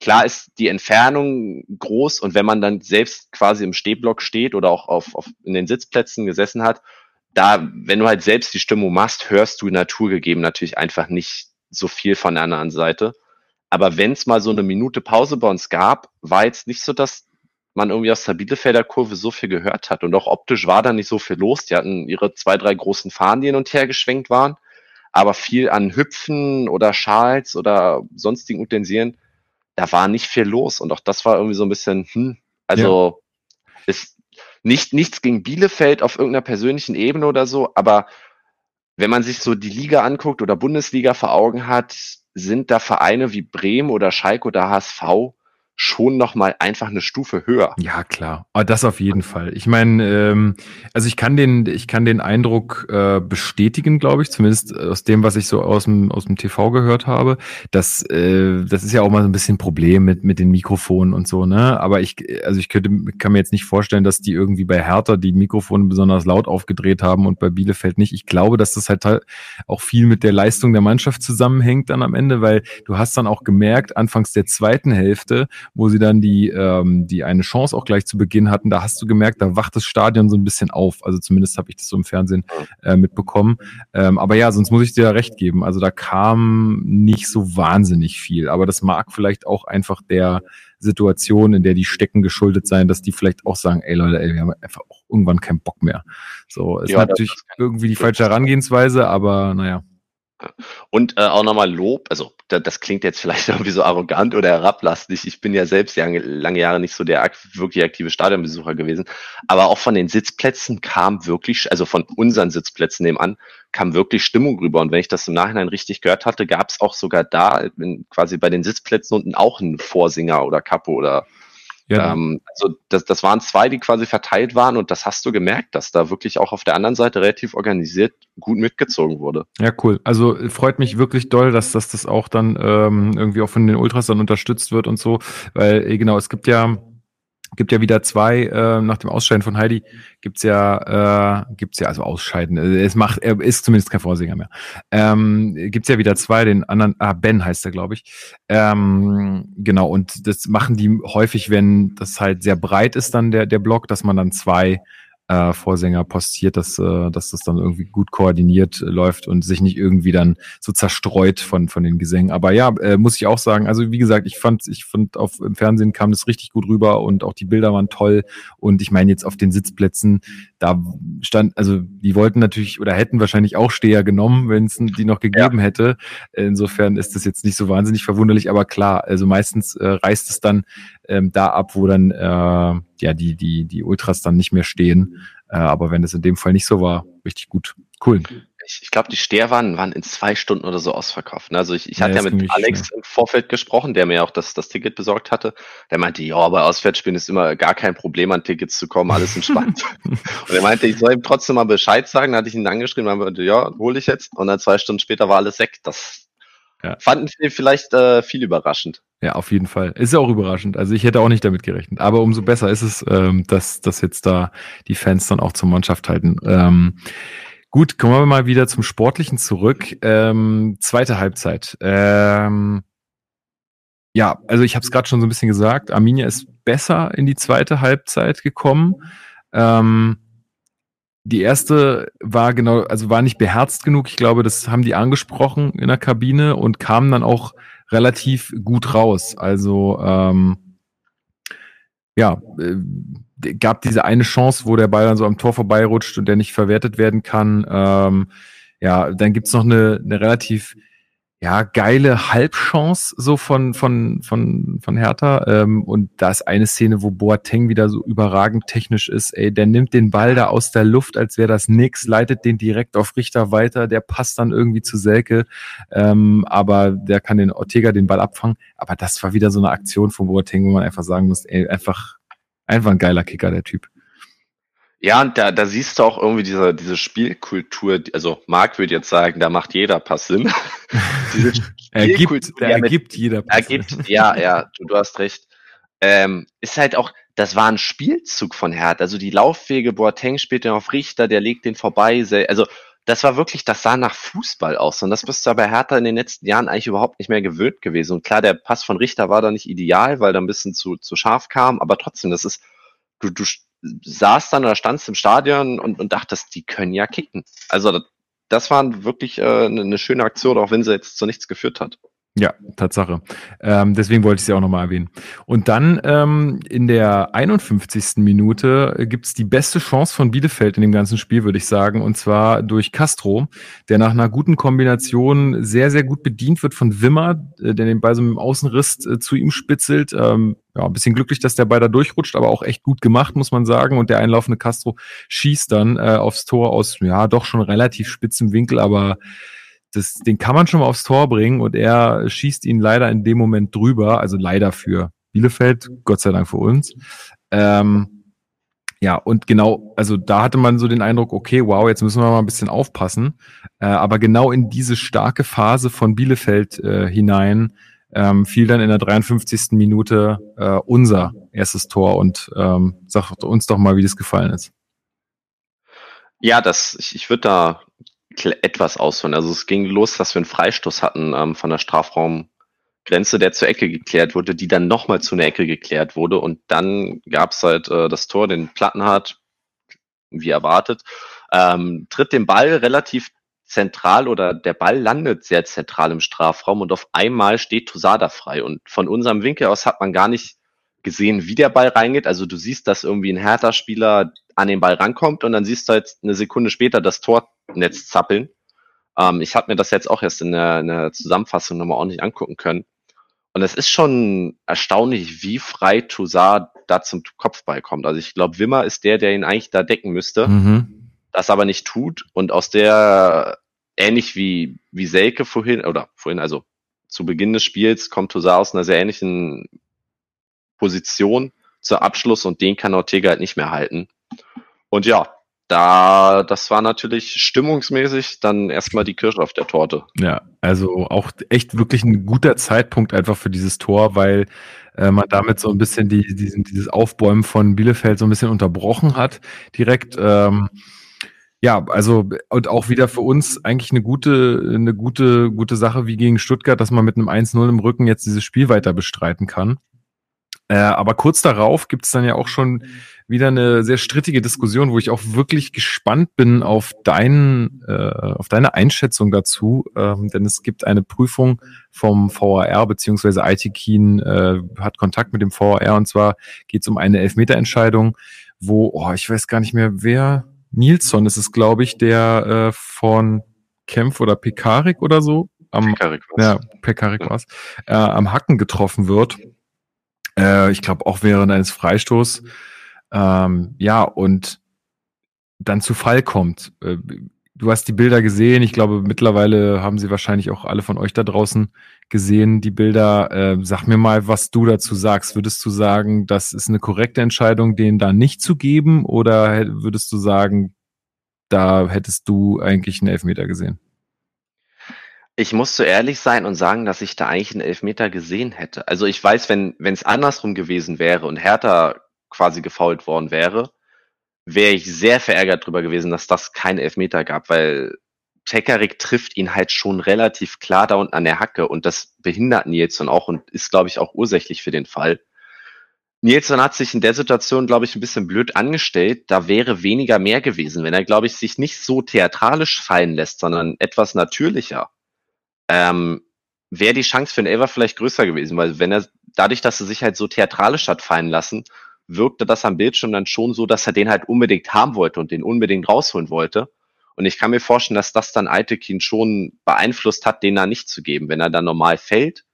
E: klar ist die Entfernung groß und wenn man dann selbst quasi im Stehblock steht oder auch auf, auf in den Sitzplätzen gesessen hat, da, wenn du halt selbst die Stimmung machst, hörst du naturgegeben natürlich einfach nicht so viel von der anderen Seite. Aber wenn es mal so eine Minute Pause bei uns gab, war jetzt nicht so, dass man irgendwie aus der Bielefelder Kurve so viel gehört hat. Und auch optisch war da nicht so viel los. Die hatten ihre zwei, drei großen Fahnen, die hin und her geschwenkt waren aber viel an Hüpfen oder Schals oder sonstigen Utensilien, da war nicht viel los. Und auch das war irgendwie so ein bisschen, hm, also ja. ist nicht, nichts gegen Bielefeld auf irgendeiner persönlichen Ebene oder so, aber wenn man sich so die Liga anguckt oder Bundesliga vor Augen hat, sind da Vereine wie Bremen oder Schalke oder HSV schon noch mal einfach eine Stufe höher.
A: Ja, klar. Aber das auf jeden Fall. Ich meine, ähm, also ich kann den, ich kann den Eindruck äh, bestätigen, glaube ich, zumindest aus dem, was ich so aus dem, aus dem TV gehört habe. Dass, äh, das ist ja auch mal so ein bisschen ein Problem mit, mit den Mikrofonen und so, ne? Aber ich, also ich könnte, kann mir jetzt nicht vorstellen, dass die irgendwie bei Hertha die Mikrofone besonders laut aufgedreht haben und bei Bielefeld nicht. Ich glaube, dass das halt auch viel mit der Leistung der Mannschaft zusammenhängt dann am Ende, weil du hast dann auch gemerkt, anfangs der zweiten Hälfte, wo sie dann die, ähm, die eine Chance auch gleich zu Beginn hatten, da hast du gemerkt, da wacht das Stadion so ein bisschen auf. Also zumindest habe ich das so im Fernsehen äh, mitbekommen. Ähm, aber ja, sonst muss ich dir ja recht geben. Also da kam nicht so wahnsinnig viel. Aber das mag vielleicht auch einfach der Situation, in der die stecken, geschuldet sein, dass die vielleicht auch sagen, ey Leute, ey, wir haben einfach auch irgendwann keinen Bock mehr. So, ist ja, natürlich irgendwie die falsche Herangehensweise, aber naja.
E: Und äh, auch nochmal Lob, also das klingt jetzt vielleicht irgendwie so arrogant oder herablassend. Ich bin ja selbst lange, Jahre nicht so der wirklich aktive Stadionbesucher gewesen. Aber auch von den Sitzplätzen kam wirklich, also von unseren Sitzplätzen nebenan, kam wirklich Stimmung rüber. Und wenn ich das im Nachhinein richtig gehört hatte, gab es auch sogar da quasi bei den Sitzplätzen unten auch einen Vorsinger oder Kapo oder ja. Ähm, also das, das waren zwei, die quasi verteilt waren und das hast du gemerkt, dass da wirklich auch auf der anderen Seite relativ organisiert gut mitgezogen wurde.
A: Ja, cool. Also freut mich wirklich doll, dass, dass das auch dann ähm, irgendwie auch von den Ultras dann unterstützt wird und so, weil äh, genau, es gibt ja gibt ja wieder zwei, äh, nach dem Ausscheiden von Heidi, gibt's ja, äh, gibt's ja, also Ausscheiden, äh, es macht, er ist zumindest kein Vorsänger mehr. Ähm, gibt's ja wieder zwei, den anderen, ah, Ben heißt er, glaube ich. Ähm, genau, und das machen die häufig, wenn das halt sehr breit ist, dann der, der Block, dass man dann zwei äh, Vorsänger postiert, dass, äh, dass das dann irgendwie gut koordiniert äh, läuft und sich nicht irgendwie dann so zerstreut von, von den Gesängen. Aber ja, äh, muss ich auch sagen, also wie gesagt, ich fand, ich fand auf im Fernsehen kam das richtig gut rüber und auch die Bilder waren toll. Und ich meine jetzt auf den Sitzplätzen, da stand, also die wollten natürlich oder hätten wahrscheinlich auch Steher genommen, wenn es die noch gegeben ja. hätte. Insofern ist das jetzt nicht so wahnsinnig verwunderlich, aber klar, also meistens äh, reißt es dann ähm, da ab, wo dann äh, ja die die die Ultras dann nicht mehr stehen. Äh, aber wenn es in dem Fall nicht so war, richtig gut, cool.
E: Ich, ich glaube, die Steherwagen waren in zwei Stunden oder so ausverkauft. Ne? Also ich, ich hatte ja, ja mit Alex schnell. im Vorfeld gesprochen, der mir auch das, das Ticket besorgt hatte. Der meinte, ja, bei Auswärtsspielen ist immer gar kein Problem, an Tickets zu kommen, alles entspannt. und er meinte, ich soll ihm trotzdem mal Bescheid sagen. Da hatte ich ihn angeschrieben, meinte, ja, hole ich jetzt. Und dann zwei Stunden später war alles weg. Das ja. fanden vielleicht äh, viel überraschend.
A: Ja, auf jeden Fall. Ist ja auch überraschend. Also ich hätte auch nicht damit gerechnet. Aber umso besser ist es, ähm, dass, dass jetzt da die Fans dann auch zur Mannschaft halten. Ähm, gut, kommen wir mal wieder zum Sportlichen zurück. Ähm, zweite Halbzeit. Ähm, ja, also ich habe es gerade schon so ein bisschen gesagt. Arminia ist besser in die zweite Halbzeit gekommen. Ähm, die erste war genau, also war nicht beherzt genug. Ich glaube, das haben die angesprochen in der Kabine und kamen dann auch relativ gut raus. Also ähm, ja, äh, gab diese eine Chance, wo der Ball dann so am Tor vorbeirutscht und der nicht verwertet werden kann. Ähm, ja, dann gibt's noch eine, eine relativ ja, geile Halbchance so von, von, von, von Hertha. Ähm, und da ist eine Szene, wo Boateng wieder so überragend technisch ist. Ey, der nimmt den Ball da aus der Luft, als wäre das nix, leitet den direkt auf Richter weiter. Der passt dann irgendwie zu Selke. Ähm, aber der kann den Ortega den Ball abfangen. Aber das war wieder so eine Aktion von Boateng, wo man einfach sagen muss, ey, einfach, einfach ein geiler Kicker, der Typ.
E: Ja, und da, da siehst du auch irgendwie diese, diese Spielkultur, also Marc würde jetzt sagen, da macht jeder Pass Sinn.
A: diese ergibt, da ergibt jeder
E: Pass ergibt, Ja, ja, du, du hast recht. Ähm, ist halt auch, das war ein Spielzug von Herd. Also die Laufwege, Boateng spielt den auf Richter, der legt den vorbei. Also das war wirklich, das sah nach Fußball aus. Und das bist du aber Hertha in den letzten Jahren eigentlich überhaupt nicht mehr gewöhnt gewesen. Und klar, der Pass von Richter war da nicht ideal, weil da ein bisschen zu, zu scharf kam. Aber trotzdem, das ist, du, du saß dann oder standst im Stadion und, und dachtest, die können ja kicken. Also das war wirklich äh, eine, eine schöne Aktion, auch wenn sie jetzt zu nichts geführt hat.
A: Ja, Tatsache. Ähm, deswegen wollte ich sie auch nochmal erwähnen. Und dann ähm, in der 51. Minute gibt's die beste Chance von Bielefeld in dem ganzen Spiel, würde ich sagen. Und zwar durch Castro, der nach einer guten Kombination sehr, sehr gut bedient wird von Wimmer, äh, der den Ball so mit dem Außenriss äh, zu ihm spitzelt. Ähm, ja, ein bisschen glücklich, dass der Ball da durchrutscht, aber auch echt gut gemacht, muss man sagen. Und der einlaufende Castro schießt dann äh, aufs Tor aus, ja, doch schon relativ spitzem Winkel, aber das, den kann man schon mal aufs Tor bringen und er schießt ihn leider in dem Moment drüber, also leider für Bielefeld, Gott sei Dank für uns. Ähm, ja, und genau, also da hatte man so den Eindruck, okay, wow, jetzt müssen wir mal ein bisschen aufpassen. Äh, aber genau in diese starke Phase von Bielefeld äh, hinein ähm, fiel dann in der 53. Minute äh, unser erstes Tor und ähm, sagt uns doch mal, wie das gefallen ist.
E: Ja, das, ich, ich würde da etwas ausholen. Also es ging los, dass wir einen Freistoß hatten ähm, von der Strafraumgrenze, der zur Ecke geklärt wurde, die dann nochmal zu einer Ecke geklärt wurde. Und dann gab es halt äh, das Tor, den Plattenhardt, wie erwartet, ähm, tritt den Ball relativ zentral oder der Ball landet sehr zentral im Strafraum und auf einmal steht Tosada frei. Und von unserem Winkel aus hat man gar nicht gesehen, wie der Ball reingeht. Also du siehst, dass irgendwie ein Hertha-Spieler an den Ball rankommt und dann siehst du halt eine Sekunde später das Tornetz zappeln. Ähm, ich habe mir das jetzt auch erst in der, in der Zusammenfassung nochmal ordentlich angucken können. Und es ist schon erstaunlich, wie frei Toussaint da zum Kopfball kommt. Also ich glaube, Wimmer ist der, der ihn eigentlich da decken müsste,
A: Mhm.
E: das aber nicht tut und aus der, ähnlich wie, wie Selke vorhin, oder vorhin, also zu Beginn des Spiels kommt Toussaint aus einer sehr ähnlichen Position zur Abschluss und den kann Ortega halt nicht mehr halten. Und ja, da, das war natürlich stimmungsmäßig dann erstmal die Kirsche auf der Torte.
A: Ja, also auch echt wirklich ein guter Zeitpunkt einfach für dieses Tor, weil äh, man damit so ein bisschen die, diesen, dieses Aufbäumen von Bielefeld so ein bisschen unterbrochen hat direkt. Ähm, ja, also und auch wieder für uns eigentlich eine gute, eine gute, gute Sache wie gegen Stuttgart, dass man mit einem 1-0 im Rücken jetzt dieses Spiel weiter bestreiten kann. Äh, aber kurz darauf gibt es dann ja auch schon wieder eine sehr strittige Diskussion, wo ich auch wirklich gespannt bin auf deinen, äh, auf deine Einschätzung dazu, ähm, denn es gibt eine Prüfung vom VAR beziehungsweise ITKeen äh, hat Kontakt mit dem VAR und zwar geht es um eine Elfmeterentscheidung, wo, oh, ich weiß gar nicht mehr wer, Nilsson ist es, glaube ich, der äh, von Kempf oder Pekarik oder so am,
E: Karik war's.
A: ja, Pekarik war's, äh, am Hacken getroffen wird. Äh, ich glaube auch während eines Freistoß. Ähm, ja, und dann zu Fall kommt. Äh, du hast die Bilder gesehen. Ich glaube, mittlerweile haben sie wahrscheinlich auch alle von euch da draußen gesehen, die Bilder. Äh, sag mir mal, was du dazu sagst. Würdest du sagen, das ist eine korrekte Entscheidung, den da nicht zu geben? Oder würdest du sagen, da hättest du eigentlich einen Elfmeter gesehen?
E: Ich muss so ehrlich sein und sagen, dass ich da eigentlich einen Elfmeter gesehen hätte. Also ich weiß, wenn es andersrum gewesen wäre und Hertha quasi gefoult worden wäre, wäre ich sehr verärgert drüber gewesen, dass das kein Elfmeter gab, weil Tekarik trifft ihn halt schon relativ klar da unten an der Hacke und das behindert Nilsson auch und ist, glaube ich, auch ursächlich für den Fall. Nilsson hat sich in der Situation, glaube ich, ein bisschen blöd angestellt. Da wäre weniger mehr gewesen, wenn er, glaube ich, sich nicht so theatralisch fallen lässt, sondern etwas natürlicher ähm, wäre die Chance für den Elfer vielleicht größer gewesen, weil wenn er dadurch, dass er sich halt so theatralisch hat fallen lassen, wirkte das am Bildschirm dann schon so, dass er den halt unbedingt haben wollte und den unbedingt rausholen wollte. Und ich kann mir vorstellen, dass das dann Altekin schon beeinflusst hat, den da nicht zu geben. Wenn er dann normal fällt,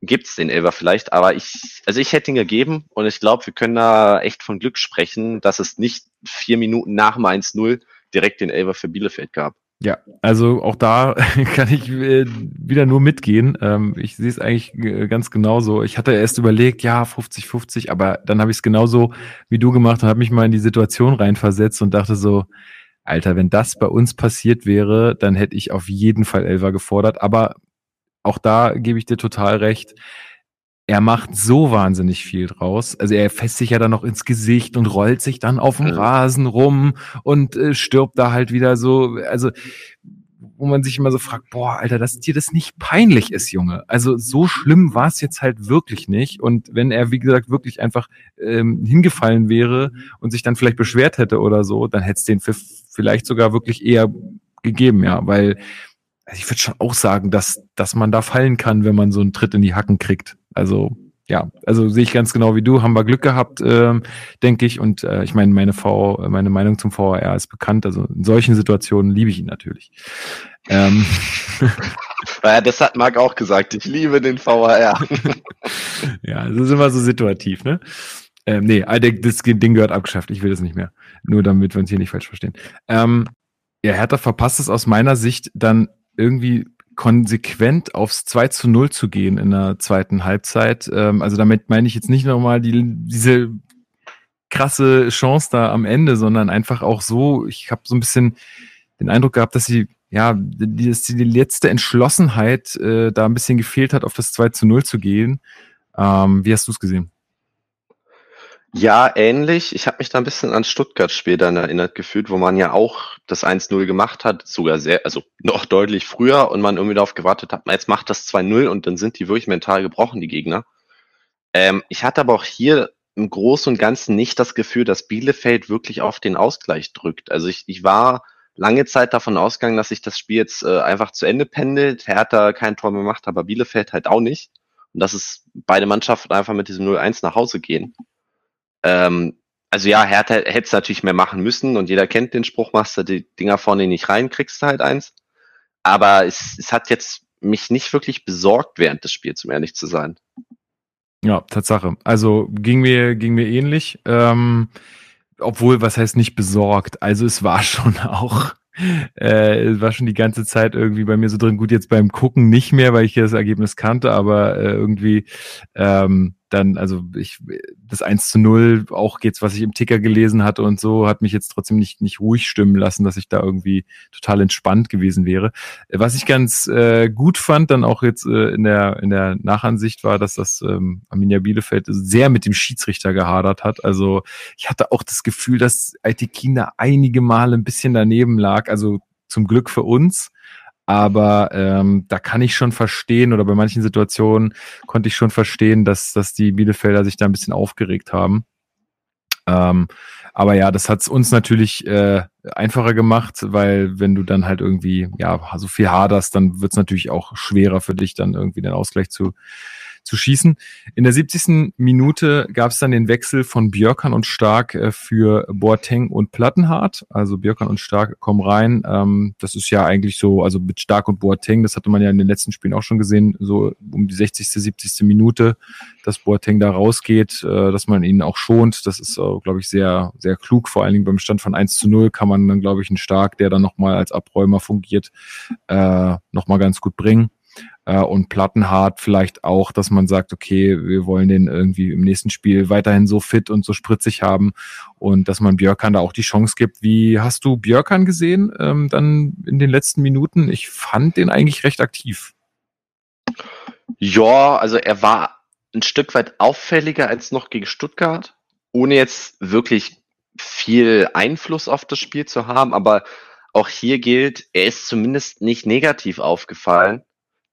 E: gibt's den Elfer vielleicht. Aber ich, also ich hätte ihn gegeben und ich glaube, wir können da echt von Glück sprechen, dass es nicht vier Minuten nach dem 1-0 direkt den Elfer für Bielefeld gab.
A: Ja, also auch da kann ich äh, wieder nur mitgehen. Ähm, ich sehe es eigentlich äh, ganz genauso. Ich hatte erst überlegt, ja, 50-50, aber dann habe ich es genauso wie du gemacht und habe mich mal in die Situation reinversetzt und dachte so, Alter, wenn das bei uns passiert wäre, dann hätte ich auf jeden Fall Elfer gefordert. Aber auch da gebe ich dir total recht. Er macht so wahnsinnig viel draus. Also er fässt sich ja dann noch ins Gesicht und rollt sich dann auf dem. Rasen rum und äh, stirbt da halt wieder so. Also wo man sich immer so fragt, boah, Alter, dass dir das nicht peinlich ist, Junge. Also so schlimm war es jetzt halt wirklich nicht. Und wenn er, wie gesagt, wirklich einfach ähm, hingefallen wäre und sich dann vielleicht beschwert hätte oder so, dann hätte es den für vielleicht sogar wirklich eher gegeben, ja, weil also ich würde schon auch sagen, dass, dass man da fallen kann, wenn man so einen Tritt in die Hacken kriegt. Also ja, also sehe ich ganz genau wie du, haben wir Glück gehabt, ähm, denke ich. Und äh, ich meine, meine V, meine Meinung zum VAR ist bekannt. Also in solchen Situationen liebe ich ihn natürlich. Ähm,
E: Ja, das hat Marc auch gesagt. Ich liebe den VAR.
A: ja, das ist immer so situativ, ne? Ähm, nee, ah, das Ding gehört abgeschafft. Ich will das nicht mehr. Nur damit wir uns hier nicht falsch verstehen. Ähm, ja, Hertha verpasst es aus meiner Sicht dann irgendwie konsequent aufs 2 zu 0 zu gehen in der zweiten Halbzeit. Ähm, also damit meine ich jetzt nicht nochmal die, diese krasse Chance da am Ende, sondern einfach auch so, ich habe so ein bisschen den Eindruck gehabt, dass sie, ja, die, dass die letzte Entschlossenheit äh, da ein bisschen gefehlt hat, auf das 2 zu 0 zu gehen. Ähm, wie hast du es gesehen?
E: Ja, ähnlich. Ich habe mich da ein bisschen an Stuttgart-Spiel dann erinnert gefühlt, wo man ja auch das 1-0 gemacht hat, sogar sehr, also noch deutlich früher und man irgendwie darauf gewartet hat, jetzt macht das 2-0 und dann sind die wirklich mental gebrochen, die Gegner. Ähm, ich hatte aber auch hier im Großen und Ganzen nicht das Gefühl, dass Bielefeld wirklich auf den Ausgleich drückt. Also ich, ich war lange Zeit davon ausgegangen, dass sich das Spiel jetzt äh, einfach zu Ende pendelt. Hertha kein Tor mehr macht, aber Bielefeld halt auch nicht. Und dass es beide Mannschaften einfach mit diesem 0-1 nach Hause gehen. Ähm, also ja, Hertha hätte es natürlich mehr machen müssen und jeder kennt den Spruch, machst du die Dinger vorne nicht rein, kriegst du halt eins. aber es, es hat jetzt mich nicht wirklich besorgt während des Spiels, um ehrlich zu sein.
A: Ja, Tatsache. Also ging mir, ging mir ähnlich. Ähm, obwohl, was heißt nicht besorgt? Also es war schon auch, äh, es war schon die ganze Zeit irgendwie bei mir so drin. Gut, jetzt beim Gucken nicht mehr, weil ich das Ergebnis kannte, aber äh, irgendwie ähm, dann, also ich, das 1 zu 0, auch jetzt, was ich im Ticker gelesen hatte und so, hat mich jetzt trotzdem nicht, nicht ruhig stimmen lassen, dass ich da irgendwie total entspannt gewesen wäre. Was ich ganz äh, gut fand, dann auch jetzt äh, in der, in der Nachansicht war, dass das ähm, Arminia Bielefeld sehr mit dem Schiedsrichter gehadert hat. Also ich hatte auch das Gefühl, dass Aitikina einige Male ein bisschen daneben lag, also zum Glück für uns. Aber ähm, da kann ich schon verstehen, oder bei manchen Situationen konnte ich schon verstehen, dass, dass die Bielefelder sich da ein bisschen aufgeregt haben. Ähm, aber ja, das hat es uns natürlich äh, einfacher gemacht, weil wenn du dann halt irgendwie ja so viel haderst, dann wird es natürlich auch schwerer für dich, dann irgendwie den Ausgleich zu, zu schießen. In der 70. Minute gab es dann den Wechsel von Björkan und Stark äh, für Boateng und Plattenhardt. Also Björkan und Stark kommen rein. Ähm, das ist ja eigentlich so, also mit Stark und Boateng, das hatte man ja in den letzten Spielen auch schon gesehen, so um die 60., 70. Minute, dass Boateng da rausgeht, äh, dass man ihn auch schont. Das ist, glaube ich, sehr, sehr klug. Vor allen Dingen beim Stand von 1 zu 0 kann man dann, glaube ich, einen Stark, der dann nochmal als Abräumer fungiert, äh, nochmal ganz gut bringen äh, und Plattenhart vielleicht auch, dass man sagt, okay, wir wollen den irgendwie im nächsten Spiel weiterhin so fit und so spritzig haben und dass man Björkan da auch die Chance gibt. Wie hast du Björkan gesehen ähm, dann in den letzten Minuten? Ich fand den eigentlich recht aktiv.
E: Ja, also er war ein Stück weit auffälliger als noch gegen Stuttgart, ohne jetzt wirklich viel Einfluss auf das Spiel zu haben, aber auch hier gilt, er ist zumindest nicht negativ aufgefallen.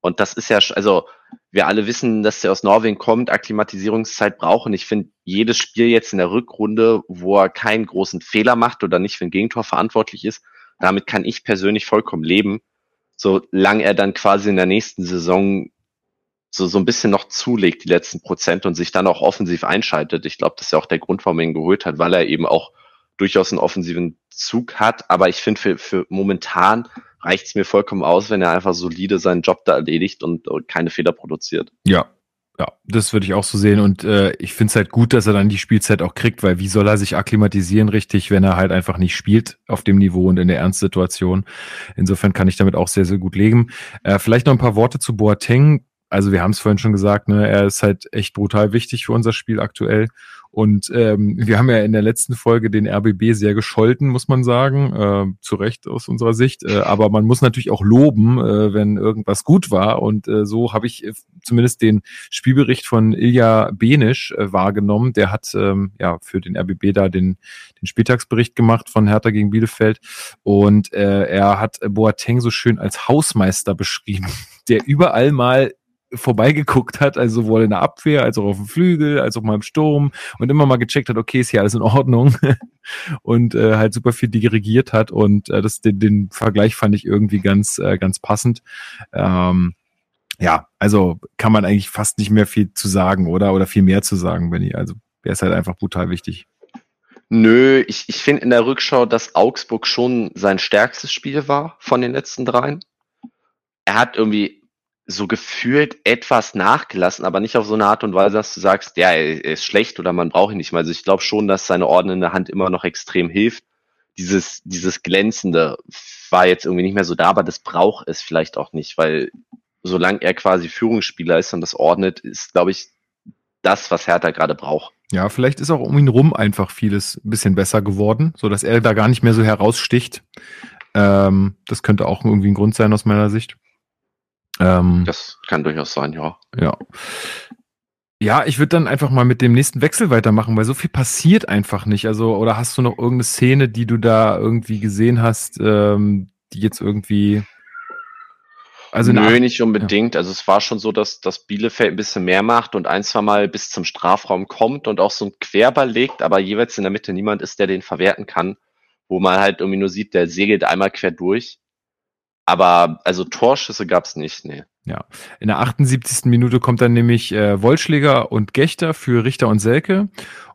E: Und das ist ja, also wir alle wissen, dass er aus Norwegen kommt, Akklimatisierungszeit braucht. Und ich finde, jedes Spiel jetzt in der Rückrunde, wo er keinen großen Fehler macht oder nicht für ein Gegentor verantwortlich ist, damit kann ich persönlich vollkommen leben, solange er dann quasi in der nächsten Saison so, so ein bisschen noch zulegt, die letzten Prozent und sich dann auch offensiv einschaltet. Ich glaube, das ist ja auch der Grund, warum er ihn geholt hat, weil er eben auch durchaus einen offensiven Zug hat. Aber ich finde, für, für momentan reicht es mir vollkommen aus, wenn er einfach solide seinen Job da erledigt und, und keine Fehler produziert.
A: Ja, ja, das würde ich auch so sehen. Und äh, ich finde es halt gut, dass er dann die Spielzeit auch kriegt, weil wie soll er sich akklimatisieren richtig, wenn er halt einfach nicht spielt auf dem Niveau und in der Ernstsituation. Insofern kann ich damit auch sehr, sehr gut leben. Äh, vielleicht noch ein paar Worte zu Boateng. Also wir haben es vorhin schon gesagt, ne, er ist halt echt brutal wichtig für unser Spiel aktuell. Und ähm, wir haben ja in der letzten Folge den RBB sehr gescholten, muss man sagen, äh, zu Recht aus unserer Sicht. Äh, aber man muss natürlich auch loben, äh, wenn irgendwas gut war. Und äh, so habe ich äh, zumindest den Spielbericht von Ilja Benisch äh, wahrgenommen. Der hat ähm, ja für den RBB da den, den Spieltagsbericht gemacht von Hertha gegen Bielefeld. Und äh, er hat Boateng so schön als Hausmeister beschrieben, der überall mal vorbeigeguckt hat, also sowohl in der Abwehr, als auch auf dem Flügel, als auch mal im Sturm und immer mal gecheckt hat, okay, ist hier alles in Ordnung und äh, halt super viel dirigiert hat und äh, das, den, den Vergleich fand ich irgendwie ganz, äh, ganz passend. Ähm, ja, also kann man eigentlich fast nicht mehr viel zu sagen, oder? Oder viel mehr zu sagen, Benny. Also der ist halt einfach brutal wichtig.
E: Nö, ich, ich finde in der Rückschau, dass Augsburg schon sein stärkstes Spiel war von den letzten dreien. Er hat irgendwie so gefühlt etwas nachgelassen, aber nicht auf so eine Art und Weise, dass du sagst, ja, er ist schlecht oder man braucht ihn nicht mehr. Also ich glaube schon, dass seine ordnende Hand immer noch extrem hilft. Dieses, dieses Glänzende war jetzt irgendwie nicht mehr so da, aber das braucht es vielleicht auch nicht, weil solange er quasi Führungsspieler ist und das ordnet, ist, glaube ich, das, was Hertha gerade braucht.
A: Ja, vielleicht ist auch um ihn rum einfach vieles ein bisschen besser geworden, so dass er da gar nicht mehr so heraussticht. Ähm, das könnte auch irgendwie ein Grund sein aus meiner Sicht.
E: Ähm, das kann durchaus sein, ja.
A: Ja. Ja, ich würde dann einfach mal mit dem nächsten Wechsel weitermachen, weil so viel passiert einfach nicht. Also, oder hast du noch irgendeine Szene, die du da irgendwie gesehen hast, ähm, die jetzt irgendwie.
E: Also Nö, nicht unbedingt. Ja. Also es war schon so, dass, dass Bielefeld ein bisschen mehr macht und ein, zwei Mal bis zum Strafraum kommt und auch so ein Querball legt, aber jeweils in der Mitte niemand ist, der den verwerten kann, wo man halt irgendwie nur sieht, der segelt einmal quer durch. Aber also Torschüsse gab's nicht, nee.
A: Ja, in der 78. Minute kommt dann nämlich äh, Wollschläger und Gechter für Richter und Selke.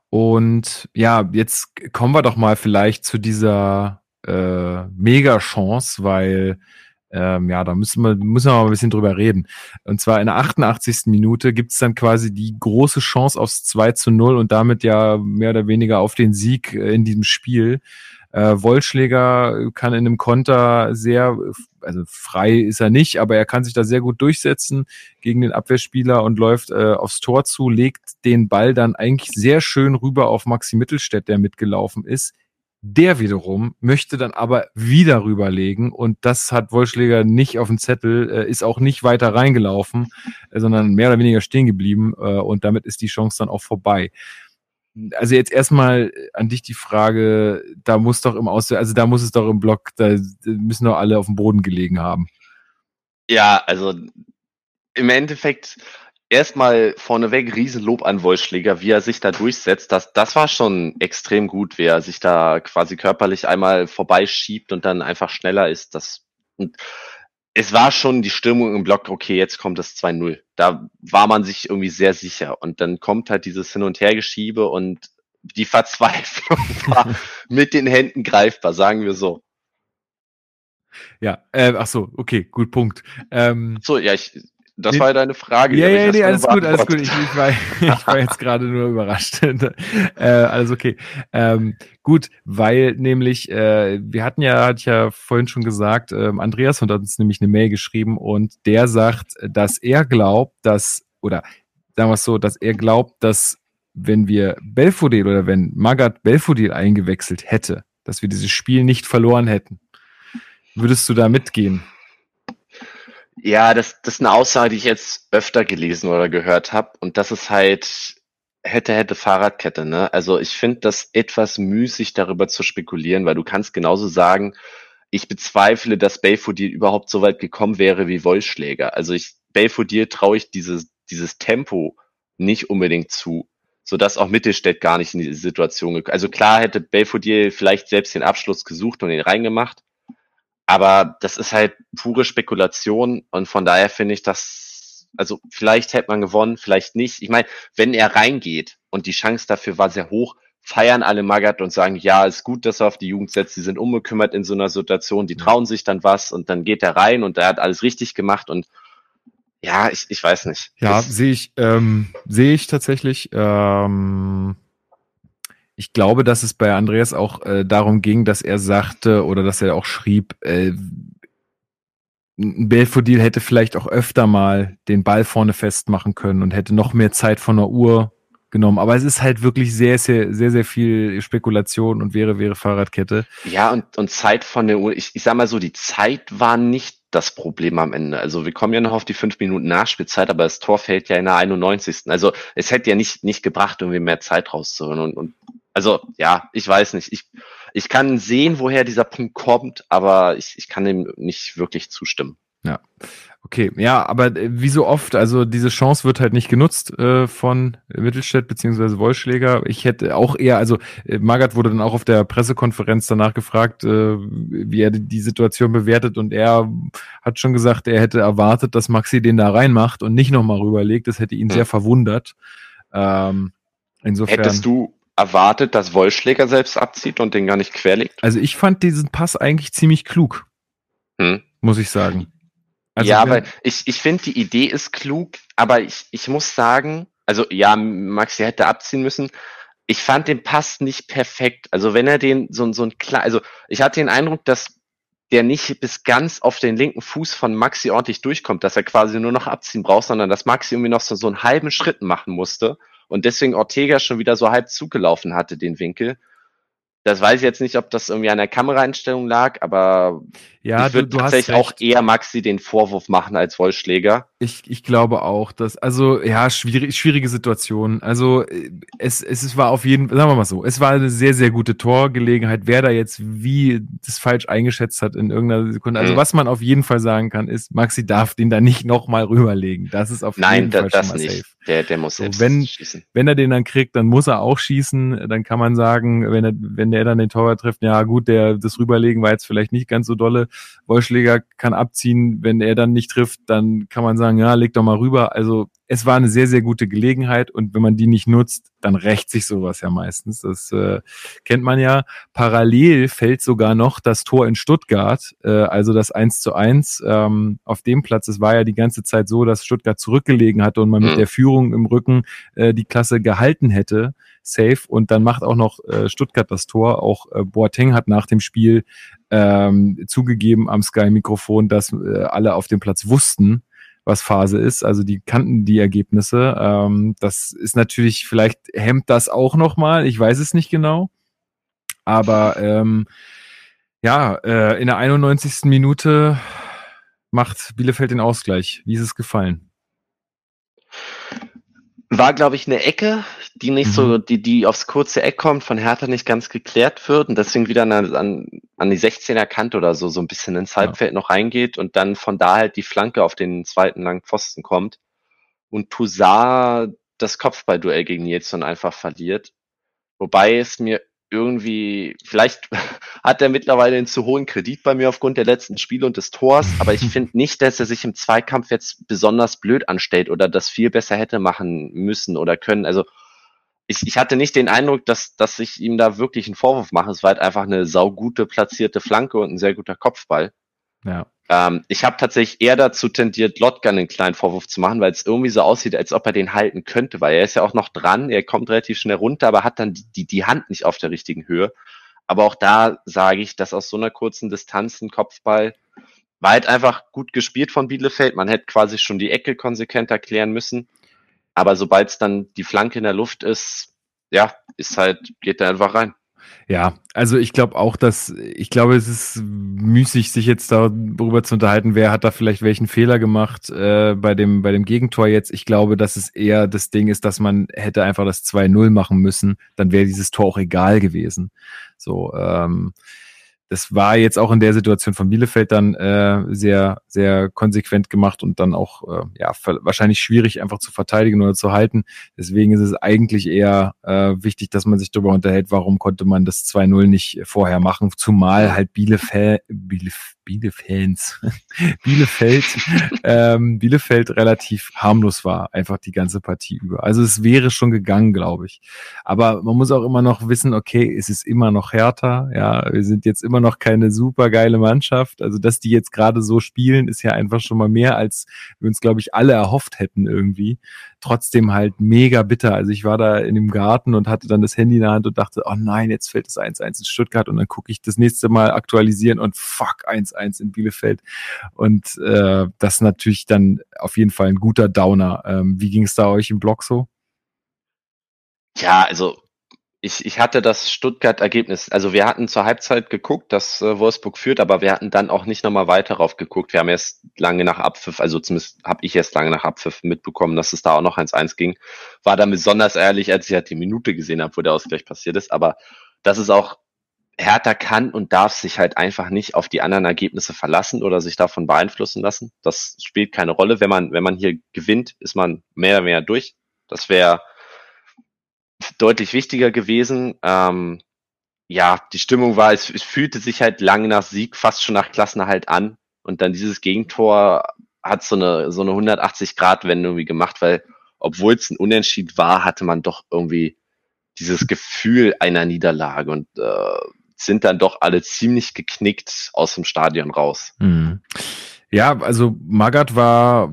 A: Und ja, jetzt kommen wir doch mal vielleicht zu dieser äh, Mega-Chance, weil ähm, ja, da müssen wir, müssen wir mal ein bisschen drüber reden. Und zwar in der 88. Minute gibt's dann quasi die große Chance aufs 2 zu 0 und damit ja mehr oder weniger auf den Sieg äh, in diesem Spiel. Äh, Wollschläger kann in einem Konter sehr, also frei ist er nicht, aber er kann sich da sehr gut durchsetzen gegen den Abwehrspieler und läuft äh, aufs Tor zu, legt den Ball dann eigentlich sehr schön rüber auf Maxi Mittelstädt, der mitgelaufen ist. Der wiederum möchte dann aber wieder rüberlegen und das hat Wollschläger nicht auf dem Zettel, äh, ist auch nicht weiter reingelaufen, äh, sondern mehr oder weniger stehen geblieben äh, und damit ist die Chance dann auch vorbei also jetzt erstmal an dich die Frage, da muss doch im Aus, also da muss es doch im Block, da müssen doch alle auf dem Boden gelegen haben.
E: Ja, also im Endeffekt erstmal vorneweg Riesenlob an Wollschläger, wie er sich da durchsetzt. Das, das war schon extrem gut, wie er sich da quasi körperlich einmal vorbeischiebt und dann einfach schneller ist. Das, und es war schon die Stimmung im Block, okay, jetzt kommt das 2-0. Da war man sich irgendwie sehr sicher. Und dann kommt halt dieses Hin- und Hergeschiebe und die Verzweiflung war mit den Händen greifbar, sagen wir so.
A: Ja, äh, ach so, okay, gut Punkt. Ähm,
E: so, ja, ich, das war ja deine Frage.
A: Ja, ja, nee, alles gut, alles gut. Ich, ich, war, ich war jetzt gerade nur überrascht. äh, alles okay. Ähm, gut, weil nämlich, äh, wir hatten ja, hatte ich ja vorhin schon gesagt, ähm, Andreas hat uns nämlich eine Mail geschrieben und der sagt, dass er glaubt, dass, oder sagen wir es so, dass er glaubt, dass wenn wir Belfodil oder wenn Magat Belfodil eingewechselt hätte, dass wir dieses Spiel nicht verloren hätten. Würdest du da mitgehen?
E: Ja, das, das ist eine Aussage, die ich jetzt öfter gelesen oder gehört habe. Und das ist halt hätte, hätte Fahrradkette. Ne? Also ich finde das etwas müßig, darüber zu spekulieren, weil du kannst genauso sagen, ich bezweifle, dass Belfodil überhaupt so weit gekommen wäre wie Wollschläger. Also ich, Belfodil traue ich dieses, dieses Tempo nicht unbedingt zu, sodass auch Mittelstädt gar nicht in diese Situation gekommen Also klar hätte Belfodil vielleicht selbst den Abschluss gesucht und ihn reingemacht, aber das ist halt pure Spekulation und von daher finde ich das, also vielleicht hätte man gewonnen, vielleicht nicht. Ich meine, wenn er reingeht und die Chance dafür war sehr hoch, feiern alle Magath und sagen, ja, ist gut, dass er auf die Jugend setzt, die sind unbekümmert in so einer Situation, die trauen sich dann was und dann geht er rein und er hat alles richtig gemacht und ja, ich, ich weiß nicht.
A: Ja, sehe ich, ähm, sehe ich tatsächlich. Ähm, ich glaube, dass es bei Andreas auch äh, darum ging, dass er sagte oder dass er auch schrieb, äh, Belfodil hätte vielleicht auch öfter mal den Ball vorne festmachen können und hätte noch mehr Zeit von der Uhr genommen. Aber es ist halt wirklich sehr, sehr, sehr, sehr viel Spekulation und wäre, wäre Fahrradkette.
E: Ja, und, und Zeit von der Uhr. Ich, ich sag mal so, die Zeit war nicht das Problem am Ende. Also wir kommen ja noch auf die fünf Minuten Nachspielzeit, aber das Tor fällt ja in der 91. Also es hätte ja nicht, nicht gebracht, irgendwie mehr Zeit rauszuholen. Und, und also ja, ich weiß nicht. Ich, ich kann sehen, woher dieser Punkt kommt, aber ich, ich kann dem nicht wirklich zustimmen.
A: Ja. Okay, ja, aber äh, wie so oft, also diese Chance wird halt nicht genutzt äh, von Mittelstädt beziehungsweise Wollschläger. Ich hätte auch eher, also äh, Magath wurde dann auch auf der Pressekonferenz danach gefragt, äh, wie er die Situation bewertet und er hat schon gesagt, er hätte erwartet, dass Maxi den da reinmacht und nicht nochmal rüberlegt. Das hätte ihn hm. sehr verwundert. Ähm,
E: insofern. Hättest du erwartet, dass Wollschläger selbst abzieht und den gar nicht querlegt?
A: Also ich fand diesen Pass eigentlich ziemlich klug. Hm. Muss ich sagen.
E: Also ja, aber ich, ich finde, die Idee ist klug, aber ich, ich muss sagen, also ja, Maxi hätte abziehen müssen. Ich fand den Pass nicht perfekt. Also wenn er den so, so ein klar, also ich hatte den Eindruck, dass der nicht bis ganz auf den linken Fuß von Maxi ordentlich durchkommt, dass er quasi nur noch abziehen braucht, sondern dass Maxi irgendwie noch so, so einen halben Schritt machen musste und deswegen Ortega schon wieder so halb zugelaufen hatte, den Winkel. Das weiß ich jetzt nicht, ob das irgendwie an der Kameraeinstellung lag, aber ja, ich würde tatsächlich auch eher Maxi den Vorwurf machen als Wollschläger.
A: Ich, ich glaube auch, dass, also ja, schwierig, schwierige Situation. Also es, es war auf jeden Fall, sagen wir mal so, es war eine sehr, sehr gute Torgelegenheit. Wer da jetzt wie das falsch eingeschätzt hat in irgendeiner Sekunde. Also mhm. was man auf jeden Fall sagen kann, ist, Maxi darf den da nicht nochmal rüberlegen. Das ist auf
E: Nein,
A: jeden
E: da,
A: Fall
E: das schon mal nicht. safe. Der, der muss
A: so, selbst wenn, schießen. Wenn er den dann kriegt, dann muss er auch schießen. Dann kann man sagen, wenn er, wenn der dann den Torwart trifft, ja gut, der, das Rüberlegen war jetzt vielleicht nicht ganz so dolle. Wollschläger kann abziehen. Wenn er dann nicht trifft, dann kann man sagen, ja, leg doch mal rüber. Also es war eine sehr, sehr gute Gelegenheit und wenn man die nicht nutzt, dann rächt sich sowas ja meistens. Das äh, kennt man ja. Parallel fällt sogar noch das Tor in Stuttgart, äh, also das 1 zu 1 ähm, auf dem Platz. Es war ja die ganze Zeit so, dass Stuttgart zurückgelegen hatte und man mit
E: Mhm.
A: der Führung im Rücken äh, die Klasse gehalten hätte. Safe. Und dann macht auch noch äh, Stuttgart das Tor. Auch äh, Boateng hat nach dem Spiel ähm, zugegeben am Sky-Mikrofon, dass äh, alle auf dem Platz wussten, was Phase ist. Also die kannten die Ergebnisse. Ähm, das ist natürlich, vielleicht hemmt das auch nochmal. Ich weiß es nicht genau. Aber ähm, ja, äh, in der 91. Minute macht Bielefeld den Ausgleich. Wie ist es gefallen?
E: War, glaube ich, eine Ecke, die nicht
A: Mhm.
E: so, die, die aufs kurze Eck kommt, von Hertha nicht ganz geklärt wird und deswegen wieder an, an, an die 16er Kante oder so, so ein bisschen ins
A: Ja.
E: Halbfeld noch reingeht und dann von da halt die Flanke auf den zweiten langen Pfosten kommt und Toussaint das Kopfballduell gegen Jetson einfach verliert. Wobei es mir irgendwie, vielleicht hat er mittlerweile einen zu hohen Kredit bei mir aufgrund der letzten Spiele und des Tors, aber ich finde nicht, dass er sich im Zweikampf jetzt besonders blöd anstellt oder das viel besser hätte machen müssen oder können. Also ich, ich hatte nicht den Eindruck, dass, dass ich ihm da wirklich einen Vorwurf mache. Es war halt einfach eine saugute platzierte Flanke und ein sehr guter Kopfball.
A: Ja.
E: Ähm, ich habe tatsächlich eher dazu tendiert, Lotka einen kleinen Vorwurf zu machen, weil es irgendwie so aussieht, als ob er den halten könnte, weil er ist ja auch noch dran, er kommt relativ schnell runter, aber hat dann die, die, die Hand nicht auf der richtigen Höhe. Aber auch da sage ich, dass aus so einer kurzen Distanz ein Kopfball war halt einfach gut gespielt von Bielefeld. Man hätte quasi schon die Ecke konsequent erklären müssen. Aber sobald es dann die Flanke in der Luft ist, ja, ist halt, geht er einfach rein.
A: Ja, also ich glaube auch, dass ich glaube, es ist müßig, sich jetzt darüber zu unterhalten, wer hat da vielleicht welchen Fehler gemacht äh, bei dem bei dem Gegentor jetzt. Ich glaube, dass es eher das Ding ist, dass man hätte einfach das 2-0 machen müssen, dann wäre dieses Tor auch egal gewesen. So, ähm, das war jetzt auch in der Situation von Bielefeld dann äh, sehr, sehr konsequent gemacht und dann auch äh, ja wahrscheinlich schwierig einfach zu verteidigen oder zu halten. Deswegen ist es eigentlich eher äh, wichtig, dass man sich darüber unterhält, warum konnte man das 2-0 nicht vorher machen, zumal halt Bielefeld, Bielef Bielefans, Bielefeld, ähm, Bielefeld relativ harmlos war, einfach die ganze Partie über. Also es wäre schon gegangen, glaube ich. Aber man muss auch immer noch wissen, okay, es ist immer noch härter, ja, wir sind jetzt immer noch keine super geile Mannschaft. Also, dass die jetzt gerade so spielen, ist ja einfach schon mal mehr, als wir uns, glaube ich, alle erhofft hätten irgendwie. Trotzdem halt mega bitter. Also ich war da in dem Garten und hatte dann das Handy in der Hand und dachte, oh nein, jetzt fällt das 1-1 in Stuttgart und dann gucke ich das nächste Mal aktualisieren und fuck, 1-1 in Bielefeld. Und äh, das ist natürlich dann auf jeden Fall ein guter Downer. Ähm, wie ging es da euch im Blog so?
E: Ja, also ich, ich hatte das Stuttgart-Ergebnis, also wir hatten zur Halbzeit geguckt, dass äh, Wolfsburg führt, aber wir hatten dann auch nicht nochmal weiter drauf geguckt. Wir haben erst lange nach Abpfiff, also zumindest habe ich erst lange nach Abpfiff mitbekommen, dass es da auch noch 1-1 ging. War dann besonders ehrlich, als ich halt die Minute gesehen habe, wo der Ausgleich passiert ist. Aber das ist auch, Hertha kann und darf sich halt einfach nicht auf die anderen Ergebnisse verlassen oder sich davon beeinflussen lassen. Das spielt keine Rolle. Wenn man, wenn man hier gewinnt, ist man mehr oder weniger durch. Das wäre deutlich wichtiger gewesen. Ähm, ja, die Stimmung war, es, es fühlte sich halt lange nach Sieg, fast schon nach Klassenerhalt an. Und dann dieses Gegentor hat so eine, so eine 180-Grad-Wendung irgendwie gemacht, weil obwohl es ein Unentschied war, hatte man doch irgendwie dieses Gefühl einer Niederlage und äh, sind dann doch alle ziemlich geknickt aus dem Stadion raus.
A: Mhm. Ja, also Magath war,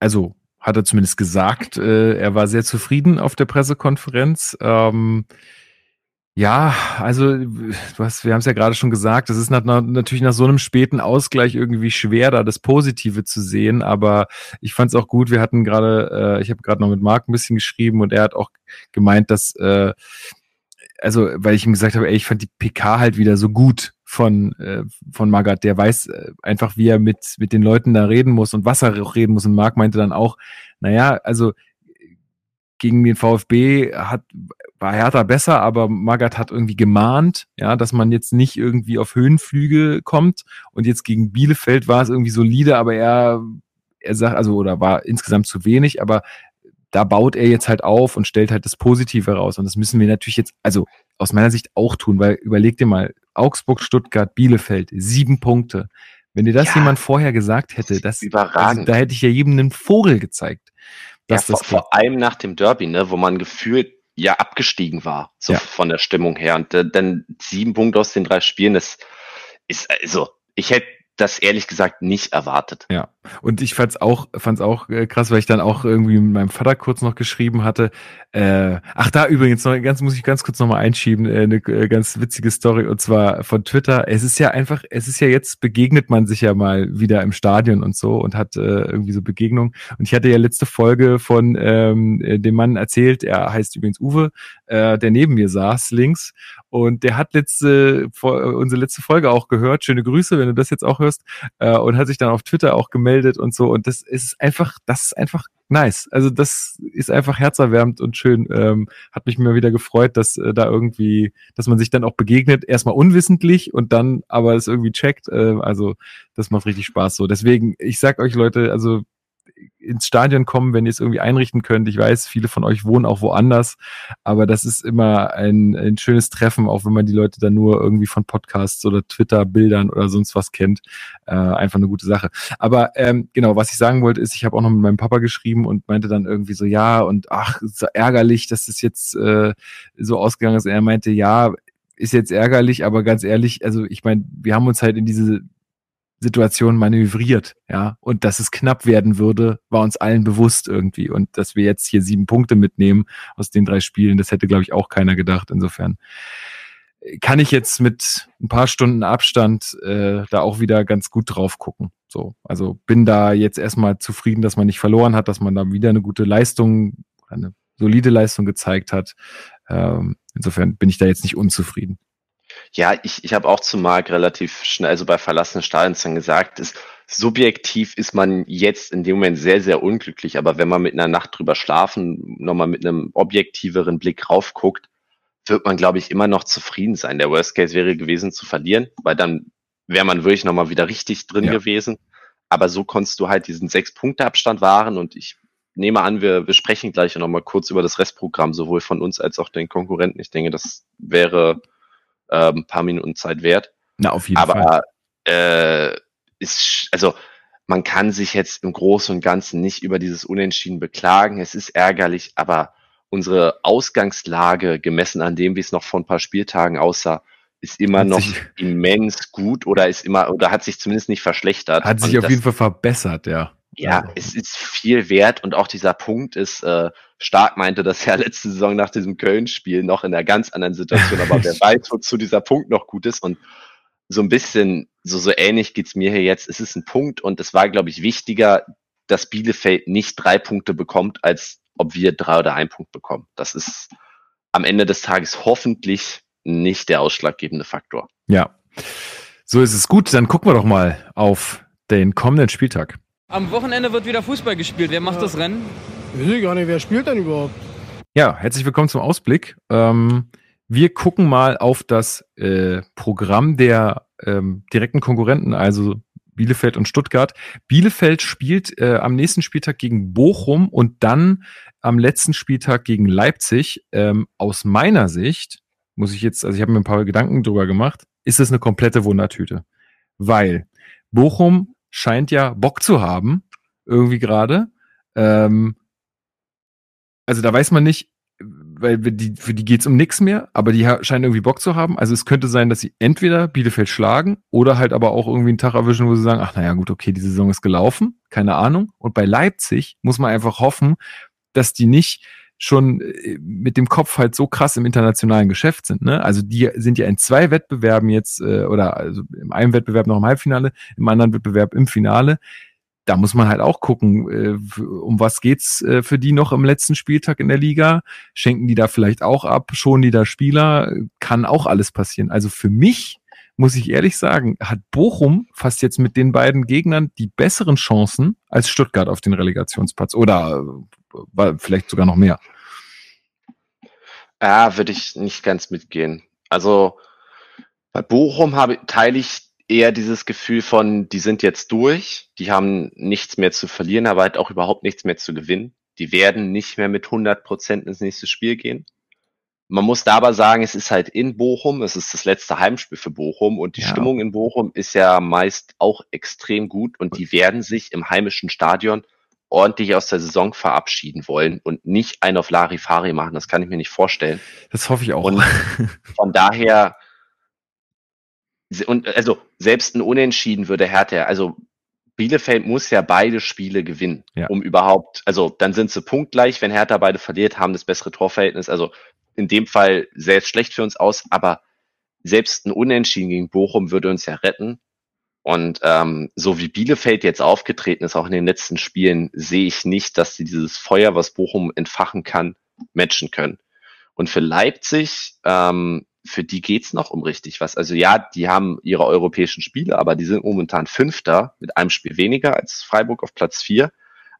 A: also hat er zumindest gesagt, äh, er war sehr zufrieden auf der Pressekonferenz. Ähm, ja, also hast, wir haben es ja gerade schon gesagt, es ist nach, natürlich nach so einem späten Ausgleich irgendwie schwer, da das Positive zu sehen, aber ich fand es auch gut. Wir hatten gerade, äh, ich habe gerade noch mit Marc ein bisschen geschrieben und er hat auch gemeint, dass, äh, also weil ich ihm gesagt habe, ey, ich fand die PK halt wieder so gut von, äh, von Magath, der weiß äh, einfach, wie er mit, mit den Leuten da reden muss und was er auch reden muss. Und Marc meinte dann auch, naja, also gegen den VfB hat, war Hertha besser, aber Magath hat irgendwie gemahnt, ja, dass man jetzt nicht irgendwie auf Höhenflüge kommt. Und jetzt gegen Bielefeld war es irgendwie solide, aber er, er sagt, also, oder war insgesamt zu wenig, aber da baut er jetzt halt auf und stellt halt das Positive raus. Und das müssen wir natürlich jetzt, also aus meiner Sicht auch tun, weil überleg dir mal, Augsburg, Stuttgart, Bielefeld, sieben Punkte. Wenn dir das
E: Ja.
A: jemand vorher gesagt hätte, das,
E: Überragend.
A: also, da hätte ich ja jedem einen Vogel gezeigt.
E: Ja, vor, vor allem nach dem Derby, ne, wo man gefühlt ja abgestiegen war, so
A: Ja.
E: von der Stimmung her. Und äh, dann sieben Punkte aus den drei Spielen, das ist also, ich hätte das ehrlich gesagt nicht erwartet.
A: Ja, und ich fand's auch, fand's auch äh, krass, weil ich dann auch irgendwie mit meinem Vater kurz noch geschrieben hatte. Äh, ach, da übrigens noch ganz, muss ich ganz kurz noch mal einschieben, äh, eine äh, ganz witzige Story und zwar von Twitter. Es ist ja einfach, es ist ja jetzt begegnet man sich ja mal wieder im Stadion und so und hat äh, irgendwie so Begegnungen. Und ich hatte ja letzte Folge von ähm, äh, dem Mann erzählt, er heißt übrigens Uwe, äh, der neben mir saß links und der hat letzte, unsere letzte Folge auch gehört. Schöne Grüße, wenn du das jetzt auch hörst äh, und hat sich dann auf Twitter auch gemeldet und so. Und das ist einfach, das ist einfach nice. Also das ist einfach herzerwärmend und schön. Ähm, hat mich mal wieder gefreut, dass äh, da irgendwie, dass man sich dann auch begegnet, erstmal unwissentlich und dann aber es irgendwie checkt. Äh, also das macht richtig Spaß so. Deswegen, ich sag euch Leute, also ins Stadion kommen, wenn ihr es irgendwie einrichten könnt. Ich weiß, viele von euch wohnen auch woanders, aber das ist immer ein, ein schönes Treffen, auch wenn man die Leute dann nur irgendwie von Podcasts oder Twitter-Bildern oder sonst was kennt. Äh, einfach eine gute Sache. Aber ähm, genau, was ich sagen wollte, ist, ich habe auch noch mit meinem Papa geschrieben und meinte dann irgendwie so, ja, und ach, so ärgerlich, dass das jetzt äh, so ausgegangen ist. Und er meinte, ja, ist jetzt ärgerlich, aber ganz ehrlich, also ich meine, wir haben uns halt in diese Situation manövriert, ja, und dass es knapp werden würde, war uns allen bewusst irgendwie und dass wir jetzt hier sieben Punkte mitnehmen aus den drei Spielen, das hätte glaube ich auch keiner gedacht. Insofern kann ich jetzt mit ein paar Stunden Abstand äh, da auch wieder ganz gut drauf gucken. So, also bin da jetzt erstmal zufrieden, dass man nicht verloren hat, dass man da wieder eine gute Leistung, eine solide Leistung gezeigt hat. Ähm, insofern bin ich da jetzt nicht unzufrieden.
E: Ja, ich, ich habe auch zu Marc relativ schnell, also bei verlassenen Stadions dann gesagt, ist, subjektiv ist man jetzt in dem Moment sehr, sehr unglücklich, aber wenn man mit einer Nacht drüber schlafen, nochmal mit einem objektiveren Blick raufguckt, wird man, glaube ich, immer noch zufrieden sein. Der Worst Case wäre gewesen zu verlieren, weil dann wäre man wirklich nochmal wieder richtig drin
A: Ja.
E: gewesen. Aber so konntest du halt diesen Sechs-Punkte-Abstand wahren und ich nehme an, wir, wir sprechen gleich nochmal kurz über das Restprogramm, sowohl von uns als auch den Konkurrenten. Ich denke, das wäre äh, ein paar Minuten Zeit wert.
A: Na, auf jeden Fall.
E: Aber äh, ist, also man kann sich jetzt im Großen und Ganzen nicht über dieses Unentschieden beklagen. Es ist ärgerlich, aber unsere Ausgangslage, gemessen an dem, wie es noch vor ein paar Spieltagen aussah, ist immer noch
A: sich-
E: immens gut oder ist immer oder hat sich zumindest nicht verschlechtert.
A: Hat sich auf jeden Fall verbessert, ja.
E: Ja,
A: Also.
E: es ist viel wert und auch dieser Punkt ist, äh, Stark meinte das ja letzte Saison nach diesem Köln-Spiel noch in einer ganz anderen Situation, aber wer weiß, wozu dieser Punkt noch gut ist und so ein bisschen, so, so ähnlich geht's mir hier jetzt. Es ist ein Punkt und es war, glaube ich, wichtiger, dass Bielefeld nicht drei Punkte bekommt, als ob wir drei oder ein Punkt bekommen. Das ist am Ende des Tages hoffentlich nicht der ausschlaggebende Faktor.
A: Ja. So ist es gut. Dann gucken wir doch mal auf den kommenden Spieltag.
F: Am Wochenende wird wieder Fußball gespielt. Wer macht das Rennen?
G: Weiß ich gar nicht, wer spielt denn überhaupt?
A: Ja, herzlich willkommen zum Ausblick. Ähm, wir gucken mal auf das äh, Programm der ähm, direkten Konkurrenten, also Bielefeld und Stuttgart. Bielefeld spielt äh, am nächsten Spieltag gegen Bochum und dann am letzten Spieltag gegen Leipzig. Ähm, aus meiner Sicht muss ich jetzt, also ich habe mir ein paar Gedanken drüber gemacht, ist es eine komplette Wundertüte. Weil Bochum scheint ja Bock zu haben, irgendwie gerade. Ähm, also da weiß man nicht, weil die, für die geht's um nichts mehr, aber die scheinen irgendwie Bock zu haben. Also es könnte sein, dass sie entweder Bielefeld schlagen oder halt aber auch irgendwie einen Tag erwischen, wo sie sagen, ach naja, gut, okay, die Saison ist gelaufen, keine Ahnung. Und bei Leipzig muss man einfach hoffen, dass die nicht schon äh, mit dem Kopf halt so krass im internationalen Geschäft sind. Ne? Also die sind ja in zwei Wettbewerben jetzt, äh, oder also im einen Wettbewerb noch im Halbfinale, im anderen Wettbewerb im Finale da muss man halt auch gucken, äh, um was geht's äh, für die noch im letzten Spieltag in der Liga? Schenken die da vielleicht auch ab? Schonen die da Spieler? Kann auch alles passieren. Also für mich, muss ich ehrlich sagen, hat Bochum fast jetzt mit den beiden Gegnern die besseren Chancen als Stuttgart auf den Relegationsplatz. Oder äh, vielleicht sogar noch mehr.
E: Ja, würde ich nicht ganz mitgehen. Also bei Bochum habe, teile ich eher dieses Gefühl von, die sind jetzt durch, die haben nichts mehr zu verlieren, aber halt auch überhaupt nichts mehr zu gewinnen. Die werden nicht mehr mit 100 Prozent ins nächste Spiel gehen. Man muss da aber sagen, es ist halt in Bochum, es ist das letzte Heimspiel für Bochum und die
A: Ja.
E: Stimmung in Bochum ist ja meist auch extrem gut und die werden sich im heimischen Stadion ordentlich aus der Saison verabschieden wollen und nicht einen auf Larifari machen. Das kann ich mir nicht vorstellen.
A: Das hoffe ich auch.
E: Und von daher, und also selbst ein Unentschieden würde Hertha, also Bielefeld muss ja beide Spiele gewinnen,
A: Ja.
E: um überhaupt, also dann sind sie punktgleich, wenn Hertha beide verliert, haben das bessere Torverhältnis. Also in dem Fall es schlecht für uns aus, aber selbst ein Unentschieden gegen Bochum würde uns ja retten. Und ähm, so wie Bielefeld jetzt aufgetreten ist, auch in den letzten Spielen, sehe ich nicht, dass sie dieses Feuer, was Bochum entfachen kann, matchen können. Und für Leipzig, ähm, für die geht's noch um richtig was. Also ja, die haben ihre europäischen Spiele, aber die sind momentan Fünfter mit einem Spiel weniger als Freiburg auf Platz vier.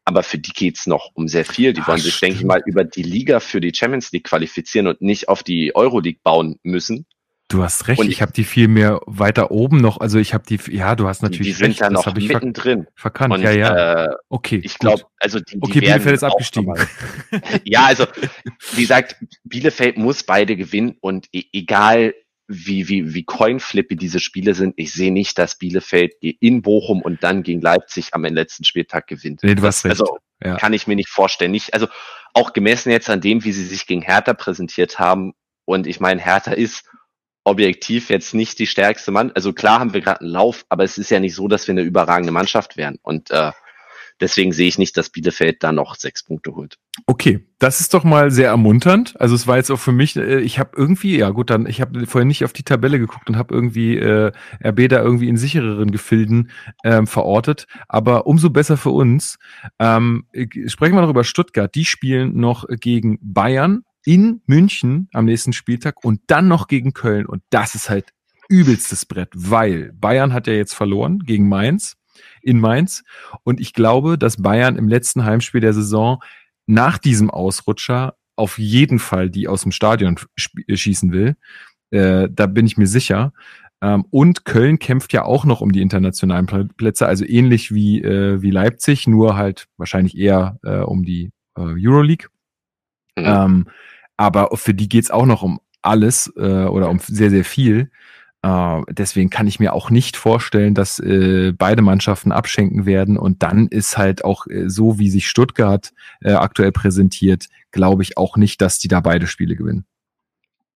E: Aber für die geht's noch um sehr viel. Die
A: Ah,
E: wollen sich, denke ich mal, über die Liga für die Champions League qualifizieren und nicht auf die Euroleague bauen müssen.
A: Du hast recht,
E: Und
A: ich habe die viel mehr weiter oben noch. Also ich habe die, ja, du hast natürlich
E: die sind
A: recht,
E: da noch
A: habe ich
E: mittendrin.
A: verkannt.
E: Und
A: ja, ja.
E: Äh,
A: okay.
E: ich glaube, also die, die
A: Okay, Bielefeld ist abgestiegen.
E: Ja, also wie gesagt, Bielefeld muss beide gewinnen und e egal wie, wie, wie coinflippy diese Spiele sind, ich sehe nicht, dass Bielefeld in Bochum und dann gegen Leipzig am letzten Spieltag gewinnt.
A: Nee, du hast recht.
E: Also
A: Ja.
E: kann ich mir nicht vorstellen. Nicht, also auch gemessen jetzt an dem, wie sie sich gegen Hertha präsentiert haben. Und ich meine, Hertha ist objektiv jetzt nicht die stärkste Mann. Also klar haben wir gerade einen Lauf, aber es ist ja nicht so, dass wir eine überragende Mannschaft wären. Und äh, deswegen sehe ich nicht, dass Bielefeld da noch sechs Punkte holt.
A: Okay, das ist doch mal sehr ermunternd. Also es war jetzt auch für mich, äh, ich habe irgendwie, ja gut, dann, ich habe vorher nicht auf die Tabelle geguckt und habe irgendwie äh, RB da irgendwie in sichereren Gefilden ähm, verortet. Aber umso besser für uns. Ähm, äh, sprechen wir noch über Stuttgart. Die spielen noch gegen Bayern in München am nächsten Spieltag und dann noch gegen Köln. Und das ist halt übelstes Brett, weil Bayern hat ja jetzt verloren gegen Mainz in Mainz. Und ich glaube, dass Bayern im letzten Heimspiel der Saison nach diesem Ausrutscher auf jeden Fall die aus dem Stadion äh, schießen will. Äh, da bin ich mir sicher. Ähm, und Köln kämpft ja auch noch um die internationalen Pl- Plätze, also ähnlich wie, äh, wie Leipzig, nur halt wahrscheinlich eher äh, um die äh, Euroleague.
E: Mhm.
A: Ähm, aber für die geht's auch noch um alles äh, oder um sehr, sehr viel. Äh, deswegen kann ich mir auch nicht vorstellen, dass äh, beide Mannschaften abschenken werden. Und dann ist halt auch äh, so, wie sich Stuttgart äh, aktuell präsentiert, glaube ich auch nicht, dass die da beide Spiele gewinnen.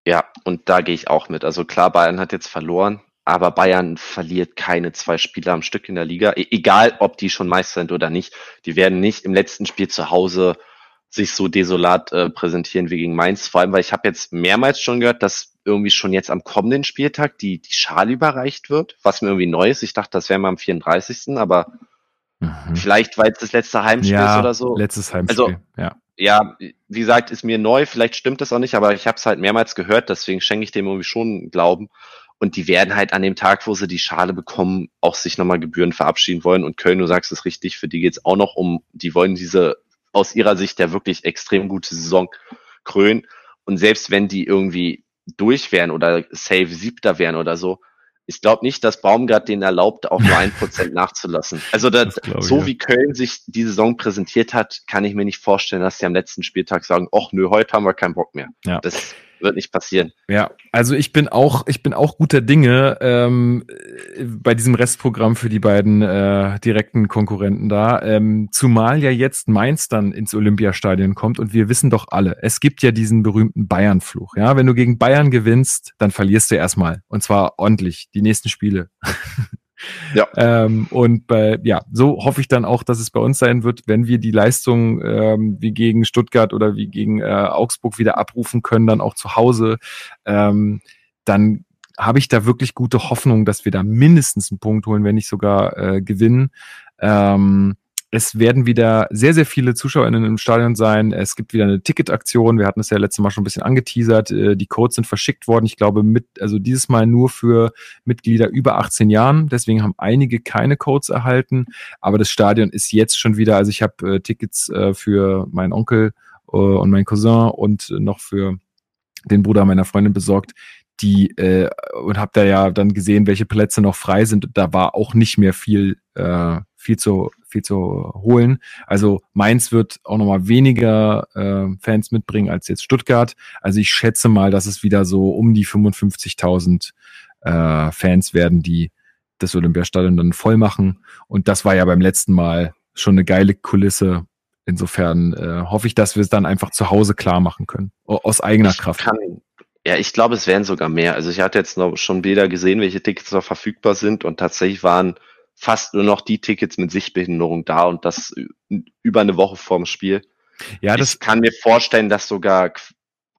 E: Ja, und da gehe ich auch mit. Also klar, Bayern hat jetzt verloren, aber Bayern verliert keine zwei Spiele am Stück in der Liga. E egal, ob die schon Meister sind oder nicht. Die werden nicht im letzten Spiel zu Hause sich so desolat äh, präsentieren wie gegen Mainz. Vor allem, weil ich habe jetzt mehrmals schon gehört, dass irgendwie schon jetzt am kommenden Spieltag die, die Schale überreicht wird, was mir irgendwie neu ist. Ich dachte, das wäre mal am 34. Aber vielleicht, weil es das letzte Heimspiel ist
A: Ja,
E: oder so.
A: letztes Heimspiel.
E: Also,
A: ja.
E: ja, wie gesagt, ist mir neu, vielleicht stimmt das auch nicht, aber ich habe es halt mehrmals gehört, deswegen schenke ich dem irgendwie schon Glauben. Und die werden halt an dem Tag, wo sie die Schale bekommen, auch sich nochmal Gebühren verabschieden wollen. Und Köln, du sagst es richtig, für die geht's auch noch um, die wollen diese aus ihrer Sicht der wirklich extrem gute Saison krönen. Und selbst wenn die irgendwie durch wären oder safe siebter wären oder so, ich glaube nicht, dass Baumgart denen erlaubt, auch nur ein Prozent nachzulassen. Also das,
A: Das ich,
E: so
A: ja.
E: wie Köln sich die Saison präsentiert hat, kann ich mir nicht vorstellen, dass sie am letzten Spieltag sagen, ach nö, heute haben wir keinen Bock mehr.
A: Ja.
E: Das wird nicht passieren.
A: Ja, also ich bin auch, ich bin auch guter Dinge ähm, äh, bei diesem Restprogramm für die beiden äh, direkten Konkurrenten da. Ähm, zumal ja jetzt Mainz dann ins Olympiastadion kommt und wir wissen doch alle, es gibt ja diesen berühmten Bayern-Fluch. Ja, wenn du gegen Bayern gewinnst, dann verlierst du erstmal und zwar ordentlich die nächsten Spiele.
E: Ja.
A: Ähm, und bei, ja, so hoffe ich dann auch, dass es bei uns sein wird, wenn wir die Leistung ähm, wie gegen Stuttgart oder wie gegen äh, Augsburg wieder abrufen können, dann auch zu Hause, ähm, dann habe ich da wirklich gute Hoffnung, dass wir da mindestens einen Punkt holen, wenn nicht sogar äh, gewinnen. Ähm, es werden wieder sehr, sehr viele ZuschauerInnen im Stadion sein. Es gibt wieder eine Ticketaktion. Wir hatten es ja letztes Mal schon ein bisschen angeteasert. Äh, Die Codes sind verschickt worden. Ich glaube, mit, also dieses Mal nur für Mitglieder über 18 Jahren. Deswegen haben einige keine Codes erhalten. Aber das Stadion ist jetzt schon wieder, also ich habe äh, Tickets äh, für meinen Onkel und meinen Cousin und noch für den Bruder meiner Freundin besorgt die äh, und habe da ja dann gesehen, welche Plätze noch frei sind. Da war auch nicht mehr viel äh, viel zu viel zu holen. Also Mainz wird auch noch mal weniger äh, Fans mitbringen als jetzt Stuttgart. Also ich schätze mal, dass es wieder so um die 55.000 äh, Fans werden, die das Olympiastadion dann voll machen. Und das war ja beim letzten Mal schon eine geile Kulisse. insofern äh, hoffe ich, dass wir es dann einfach zu Hause klar machen können. Aus eigener
E: ich
A: Kraft.
E: Kann, ja, ich glaube, es wären sogar mehr. Also ich hatte jetzt noch schon Bilder gesehen, welche Tickets noch verfügbar sind und tatsächlich waren fast nur noch die Tickets mit Sichtbehinderung da und das über eine Woche vorm Spiel. Ja, das ich kann mir vorstellen, dass sogar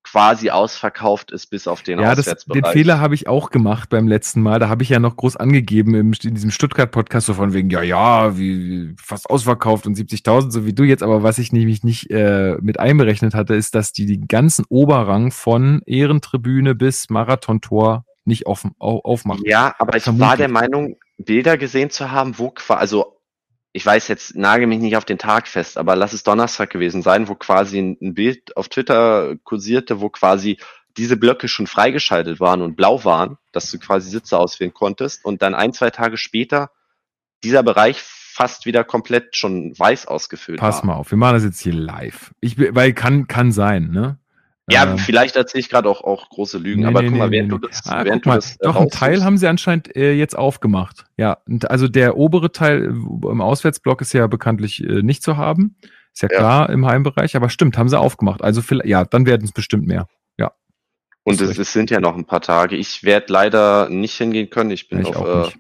E: quasi ausverkauft ist bis auf den
A: ja, das, Den Fehler habe ich auch gemacht beim letzten Mal. Da habe ich ja noch groß angegeben im, in diesem Stuttgart-Podcast so von wegen, ja, ja, wie, fast ausverkauft und 70.000, so wie du jetzt. Aber was ich nämlich nicht äh, mit einberechnet hatte, ist, dass die die ganzen Oberrang von Ehrentribüne bis Marathontor nicht offen, aufmachen.
E: Ja, aber ich Vermutlich. war der Meinung, Bilder gesehen zu haben, wo quasi, also ich weiß jetzt, nage mich nicht auf den Tag fest, aber lass es Donnerstag gewesen sein, wo quasi ein Bild auf Twitter kursierte, wo quasi diese Blöcke schon freigeschaltet waren und blau waren, dass du quasi Sitze auswählen konntest und dann ein, zwei Tage später dieser Bereich fast wieder komplett schon weiß ausgefüllt
A: Pass war. Pass mal auf, wir machen das jetzt hier live. Ich, weil kann, kann sein, ne?
E: Ja, ähm, vielleicht erzähle ich gerade auch, auch große Lügen, nee, aber nee, guck mal, während nee, du das,
A: ah, während mal, du das Doch, einen Teil haben sie anscheinend äh, jetzt aufgemacht. Ja, also der obere Teil im Auswärtsblock ist ja bekanntlich äh, nicht zu haben. Ist ja, ja, klar im Heimbereich, aber stimmt, haben sie aufgemacht. Also ja, dann werden es bestimmt mehr. Ja.
E: Und es, es, sind ja noch ein paar Tage. Ich werde leider nicht hingehen können. Ich bin ja, ich auf, äh,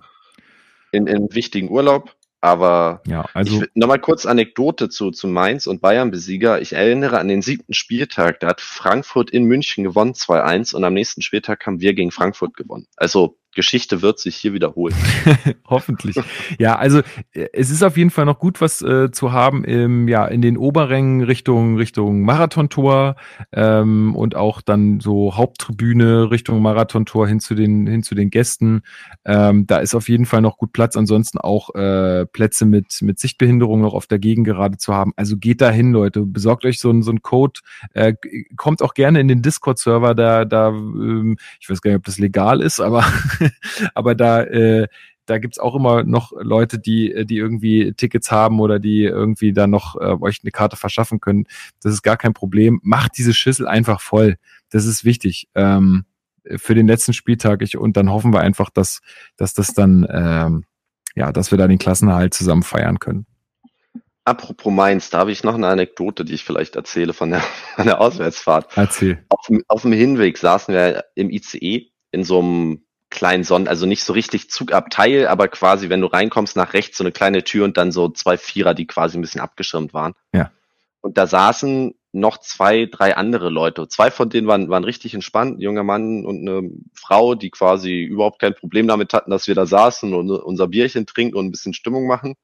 E: in, in wichtigen Urlaub. Aber
A: ja, also
E: nochmal kurz Anekdote zu, zu Mainz und Bayern-Besieger. Ich erinnere an den siebten Spieltag, da hat Frankfurt in München gewonnen 2-1 und am nächsten Spieltag haben wir gegen Frankfurt gewonnen. Also Geschichte wird sich hier wiederholen.
A: Hoffentlich. Ja, also äh, es ist auf jeden Fall noch gut, was äh, zu haben im, ja, in den Oberrängen Richtung, Richtung Marathontor ähm, und auch dann so Haupttribüne Richtung Marathontor hin zu den, hin zu den Gästen. Ähm, da ist auf jeden Fall noch gut Platz. Ansonsten auch äh, Plätze mit, mit Sichtbehinderung noch auf der Gegend gerade zu haben. Also geht da hin, Leute. Besorgt euch so, so ein Code. Äh, kommt auch gerne in den Discord-Server. Da, da, ähm, ich weiß gar nicht, ob das legal ist, aber aber da, äh, da gibt's auch immer noch Leute, die, die irgendwie Tickets haben oder die irgendwie da noch äh, euch eine Karte verschaffen können. Das ist gar kein Problem. Macht diese Schüssel einfach voll. Das ist wichtig. Ähm, für den letzten Spieltag ich, und dann hoffen wir einfach, dass, dass das dann, ähm, ja, dass wir da den Klassenerhalt zusammen feiern können.
E: Apropos Mainz, da habe ich noch eine Anekdote, die ich vielleicht erzähle von der, von der Auswärtsfahrt.
A: Erzähl.
E: Auf, auf dem Hinweg saßen wir im ICE in so einem kleinen Sonnen, also nicht so richtig Zugabteil, aber quasi, wenn du reinkommst, nach rechts so eine kleine Tür und dann so zwei Vierer, die quasi ein bisschen abgeschirmt waren.
A: Ja.
E: Und da saßen noch zwei, drei andere Leute. Zwei von denen waren, waren richtig entspannt, ein junger Mann und eine Frau, die quasi überhaupt kein Problem damit hatten, dass wir da saßen und unser Bierchen trinken und ein bisschen Stimmung machen.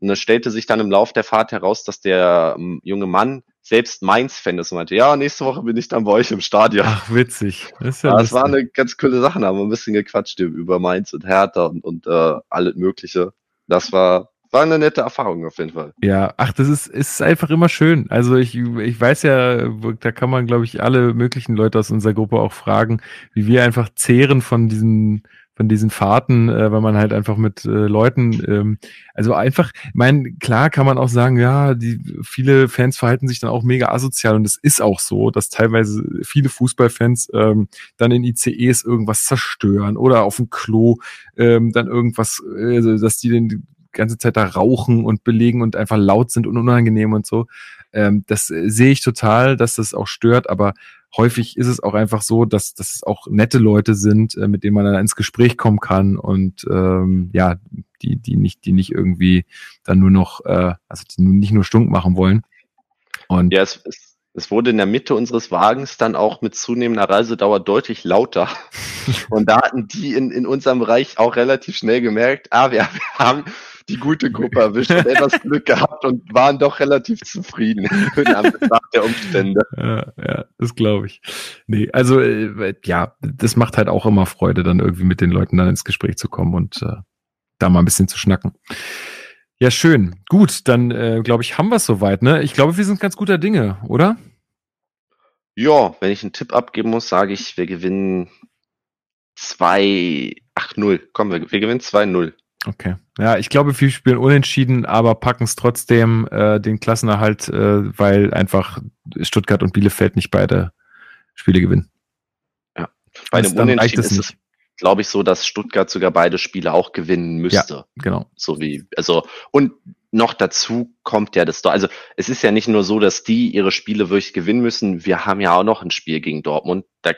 E: Und es stellte sich dann im Lauf der Fahrt heraus, dass der ähm, junge Mann selbst Mainz-Fan ist und meinte, ja, nächste Woche bin ich dann bei euch im Stadion.
A: Ach, witzig.
E: Das, ja das war eine ganz coole Sache, da haben wir ein bisschen gequatscht über Mainz und Hertha und, und äh, alles Mögliche. Das war, war eine nette Erfahrung auf jeden Fall.
A: Ja, ach, das ist, ist einfach immer schön. Also ich, ich weiß ja, da kann man, glaube ich, alle möglichen Leute aus unserer Gruppe auch fragen, wie wir einfach zehren von diesen von diesen Fahrten, äh, weil man halt einfach mit äh, Leuten, ähm, also einfach, ich meine, klar kann man auch sagen, ja, die viele Fans verhalten sich dann auch mega asozial und es ist auch so, dass teilweise viele Fußballfans ähm, dann in ICEs irgendwas zerstören oder auf dem Klo ähm, dann irgendwas, äh, dass die den ganze Zeit da rauchen und belegen und einfach laut sind und unangenehm und so. Ähm, das äh, sehe ich total, dass das auch stört, aber häufig ist es auch einfach so, dass, dass es auch nette Leute sind, äh, mit denen man dann ins Gespräch kommen kann und ähm, ja, die, die nicht, die nicht irgendwie dann nur noch, äh, also die nicht nur stunk machen wollen.
E: Und ja, es, es, es wurde in der Mitte unseres Wagens dann auch mit zunehmender Reisedauer deutlich lauter. und da hatten die in, in unserem Bereich auch relativ schnell gemerkt, ah, wir, wir haben die gute Gruppe erwischt und etwas Glück gehabt und waren doch relativ zufrieden nach der Umstände.
A: Ja, ja das glaube ich. Nee, also äh, ja, das macht halt auch immer Freude, dann irgendwie mit den Leuten dann ins Gespräch zu kommen und äh, da mal ein bisschen zu schnacken. Ja, schön. Gut, dann äh, glaube ich, haben wir es soweit. Ne? Ich glaube, wir sind ganz guter Dinge, oder?
E: Ja, wenn ich einen Tipp abgeben muss, sage ich, wir gewinnen 2, ach 0. Komm, wir, wir gewinnen 2-0.
A: Okay. Ja, ich glaube, wir spielen unentschieden, aber packen es trotzdem äh, den Klassenerhalt, äh, weil einfach Stuttgart und Bielefeld nicht beide Spiele gewinnen.
E: Ja. Bei einem Unentschieden ist es, glaube ich, so, dass Stuttgart sogar beide Spiele auch gewinnen müsste. Ja,
A: genau.
E: So wie, also, und noch dazu kommt ja das, also es ist ja nicht nur so, dass die ihre Spiele wirklich gewinnen müssen. Wir haben ja auch noch ein Spiel gegen Dortmund. Da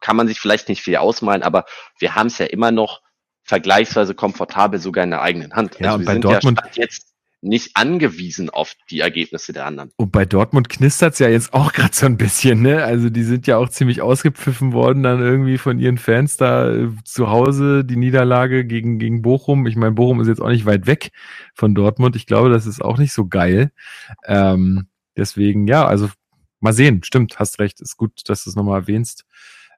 E: kann man sich vielleicht nicht viel ausmalen, aber wir haben es ja immer noch vergleichsweise komfortabel sogar in der eigenen Hand.
A: Ja,
E: also
A: und bei Dortmund-
E: ja jetzt nicht angewiesen auf die Ergebnisse der anderen.
A: Und bei Dortmund knistert's ja jetzt auch gerade so ein bisschen, ne? Also die sind ja auch ziemlich ausgepfiffen worden, dann irgendwie von ihren Fans da äh, zu Hause, die Niederlage gegen, gegen Bochum. Ich meine, Bochum ist jetzt auch nicht weit weg von Dortmund. Ich glaube, das ist auch nicht so geil. Ähm, deswegen, ja, also mal sehen. Stimmt, hast recht. Ist gut, dass du es nochmal erwähnst.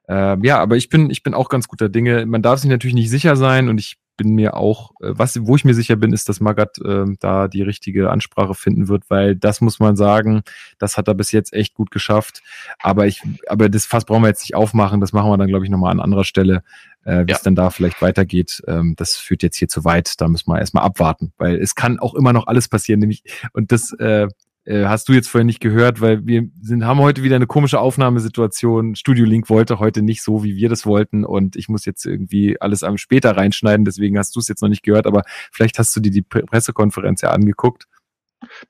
A: Ähm, ja, aber ich bin, ich bin auch ganz guter Dinge. Man darf sich natürlich nicht sicher sein und ich bin mir auch, äh, was, wo ich mir sicher bin, ist, dass Magath ähm, da die richtige Ansprache finden wird, weil das muss man sagen, das hat er bis jetzt echt gut geschafft. Aber ich, aber das Fass brauchen wir jetzt nicht aufmachen, das machen wir dann, glaube ich, nochmal an anderer Stelle, äh, wie
E: Ja.
A: es dann da vielleicht weitergeht. Ähm, das führt jetzt hier zu weit, da müssen wir erstmal abwarten, weil es kann auch immer noch alles passieren, nämlich, und das äh, äh, hast du jetzt vorhin nicht gehört, weil wir sind, haben heute wieder eine komische Aufnahmesituation. Studio Link wollte heute nicht so, wie wir das wollten und ich muss jetzt irgendwie alles am später reinschneiden, deswegen hast du es jetzt noch nicht gehört, aber vielleicht hast du dir die Pre- Pressekonferenz ja angeguckt.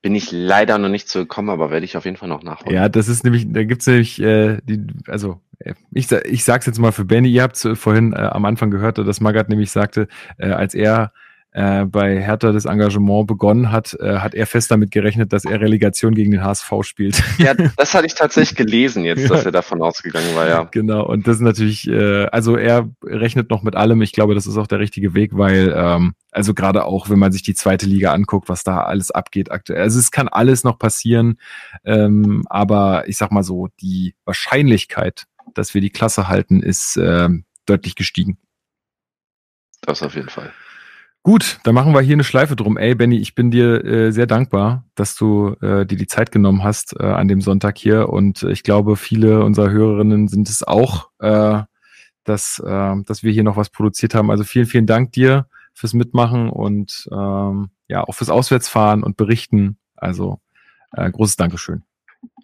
E: Bin ich leider noch nicht zu gekommen, aber werde ich auf jeden Fall noch nachholen.
A: Ja, das ist nämlich, da gibt's nämlich, äh, die, also äh, ich, ich sag's jetzt mal für Benny, ihr habt vorhin äh, am Anfang gehört, dass Magath nämlich sagte, äh, als er äh, bei Hertha das Engagement begonnen hat, äh, hat er fest damit gerechnet, dass er Relegation gegen den HSV spielt.
E: Ja, das hatte ich tatsächlich gelesen jetzt, dass
A: Ja.
E: er davon ausgegangen war, ja.
A: Genau, und das ist natürlich, äh, also er rechnet noch mit allem. Ich glaube, das ist auch der richtige Weg, weil, ähm, also gerade auch, wenn man sich die zweite Liga anguckt, was da alles abgeht aktuell. Also es kann alles noch passieren, ähm, aber ich sag mal so, die Wahrscheinlichkeit, dass wir die Klasse halten, ist ähm, deutlich gestiegen.
E: Das auf jeden Fall.
A: Gut, dann machen wir hier eine Schleife drum. Ey, Benny, ich bin dir äh, sehr dankbar, dass du äh, dir die Zeit genommen hast äh, an dem Sonntag hier. Und ich glaube, viele unserer Hörerinnen sind es auch, äh, dass, äh, dass wir hier noch was produziert haben. Also vielen, vielen Dank dir fürs Mitmachen und ähm, ja, auch fürs Auswärtsfahren und Berichten. Also äh, großes Dankeschön.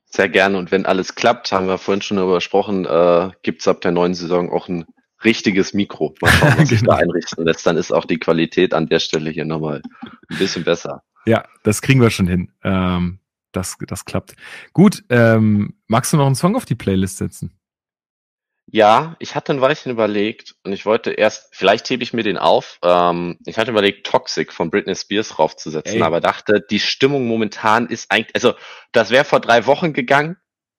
E: Sehr gerne. Und wenn alles klappt, haben wir vorhin schon darüber gesprochen, äh, gibt's ab der neuen Saison auch ein richtiges Mikro. Mal schauen, was sich
A: Genau.
E: da einrichten lässt. Dann ist auch die Qualität an der Stelle hier nochmal ein bisschen besser.
A: Ja, das kriegen wir schon hin. Ähm, das, das klappt. Gut, ähm, magst du noch einen Song auf die Playlist setzen?
E: Ja, ich hatte ein Weilchen überlegt und ich wollte erst, vielleicht hebe ich mir den auf. Ähm, ich hatte überlegt, Toxic von Britney Spears raufzusetzen,
A: Ey.
E: aber dachte, die Stimmung momentan ist eigentlich, also das wäre vor drei Wochen gegangen,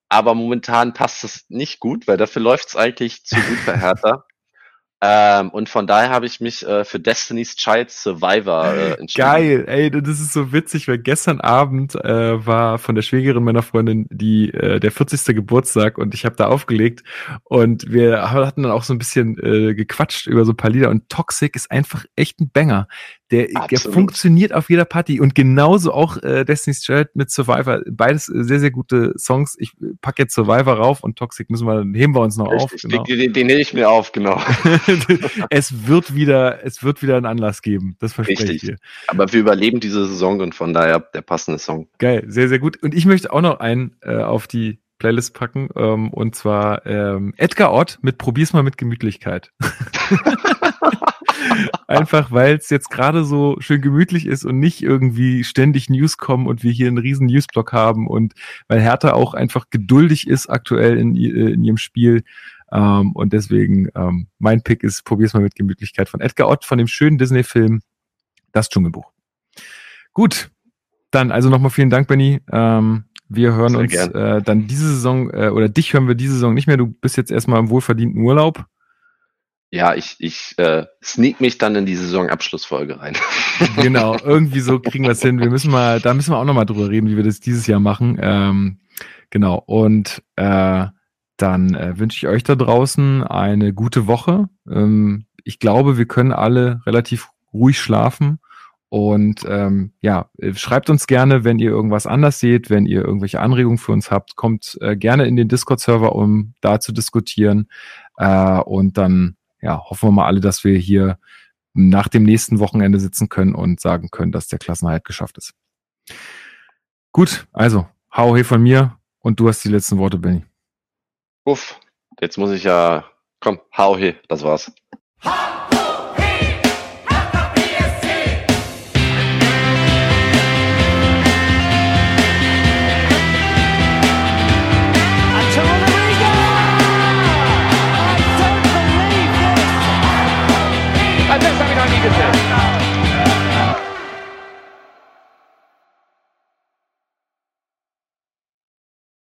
E: aber momentan passt es nicht gut, weil dafür läuft es eigentlich zu gut für Hertha. ähm, und von daher habe ich mich äh, für Destiny's Child Survivor äh, entschieden.
A: Geil, ey, das ist so witzig, weil gestern Abend äh, war von der Schwägerin meiner Freundin die äh, der 40. Geburtstag und ich habe da aufgelegt und wir hatten dann auch so ein bisschen äh, gequatscht über so ein paar Lieder und Toxic ist einfach echt ein Banger. Der, der funktioniert auf jeder Party und genauso auch äh, Destiny's Child mit Survivor. Beides äh, sehr, sehr gute Songs. Ich pack jetzt Survivor rauf und Toxic müssen wir, heben wir uns noch auf. Genau.
E: den, den, nehme ich mir auf, genau.
A: es wird wieder, es wird wieder einen Anlass geben. Das verspreche ich dir.
E: Aber wir überleben diese Saison und von daher der passende Song.
A: Geil, sehr, sehr gut. Und ich möchte auch noch einen äh, auf die Playlist packen, ähm, und zwar ähm, Edgar Ott mit Probier's mal mit Gemütlichkeit. Einfach, weil es jetzt gerade so schön gemütlich ist und nicht irgendwie ständig News kommen und wir hier einen riesen Newsblock haben und weil Hertha auch einfach geduldig ist aktuell in, äh, in ihrem Spiel. Ähm, und deswegen, ähm, mein Pick ist Probier's mal mit Gemütlichkeit von Edgar Ott von dem schönen Disney-Film Das Dschungelbuch. Gut, dann also nochmal vielen Dank, Benny. Ähm, wir hören
E: Sehr
A: uns äh, dann diese Saison, äh, oder dich hören wir diese Saison nicht mehr. Du bist jetzt erstmal im wohlverdienten Urlaub.
E: Ja, ich, ich äh, sneak mich dann in die Saisonabschlussfolge rein.
A: Genau, irgendwie so kriegen wir es hin. Wir müssen mal, da müssen wir auch nochmal drüber reden, wie wir das dieses Jahr machen. Ähm, genau, und äh, dann äh, wünsche ich euch da draußen eine gute Woche. Ähm, ich glaube, wir können alle relativ ruhig schlafen. Und ähm, ja, schreibt uns gerne, wenn ihr irgendwas anders seht, wenn ihr irgendwelche Anregungen für uns habt, kommt äh, gerne in den Discord-Server, um da zu diskutieren. Äh, und dann ja, hoffen wir mal alle, dass wir hier nach dem nächsten Wochenende sitzen können und sagen können, dass der Klassenhalt geschafft ist. Gut, also, hau he von mir und du hast die letzten Worte, Benny.
E: Uff, jetzt muss ich ja, komm, hau he, das war's.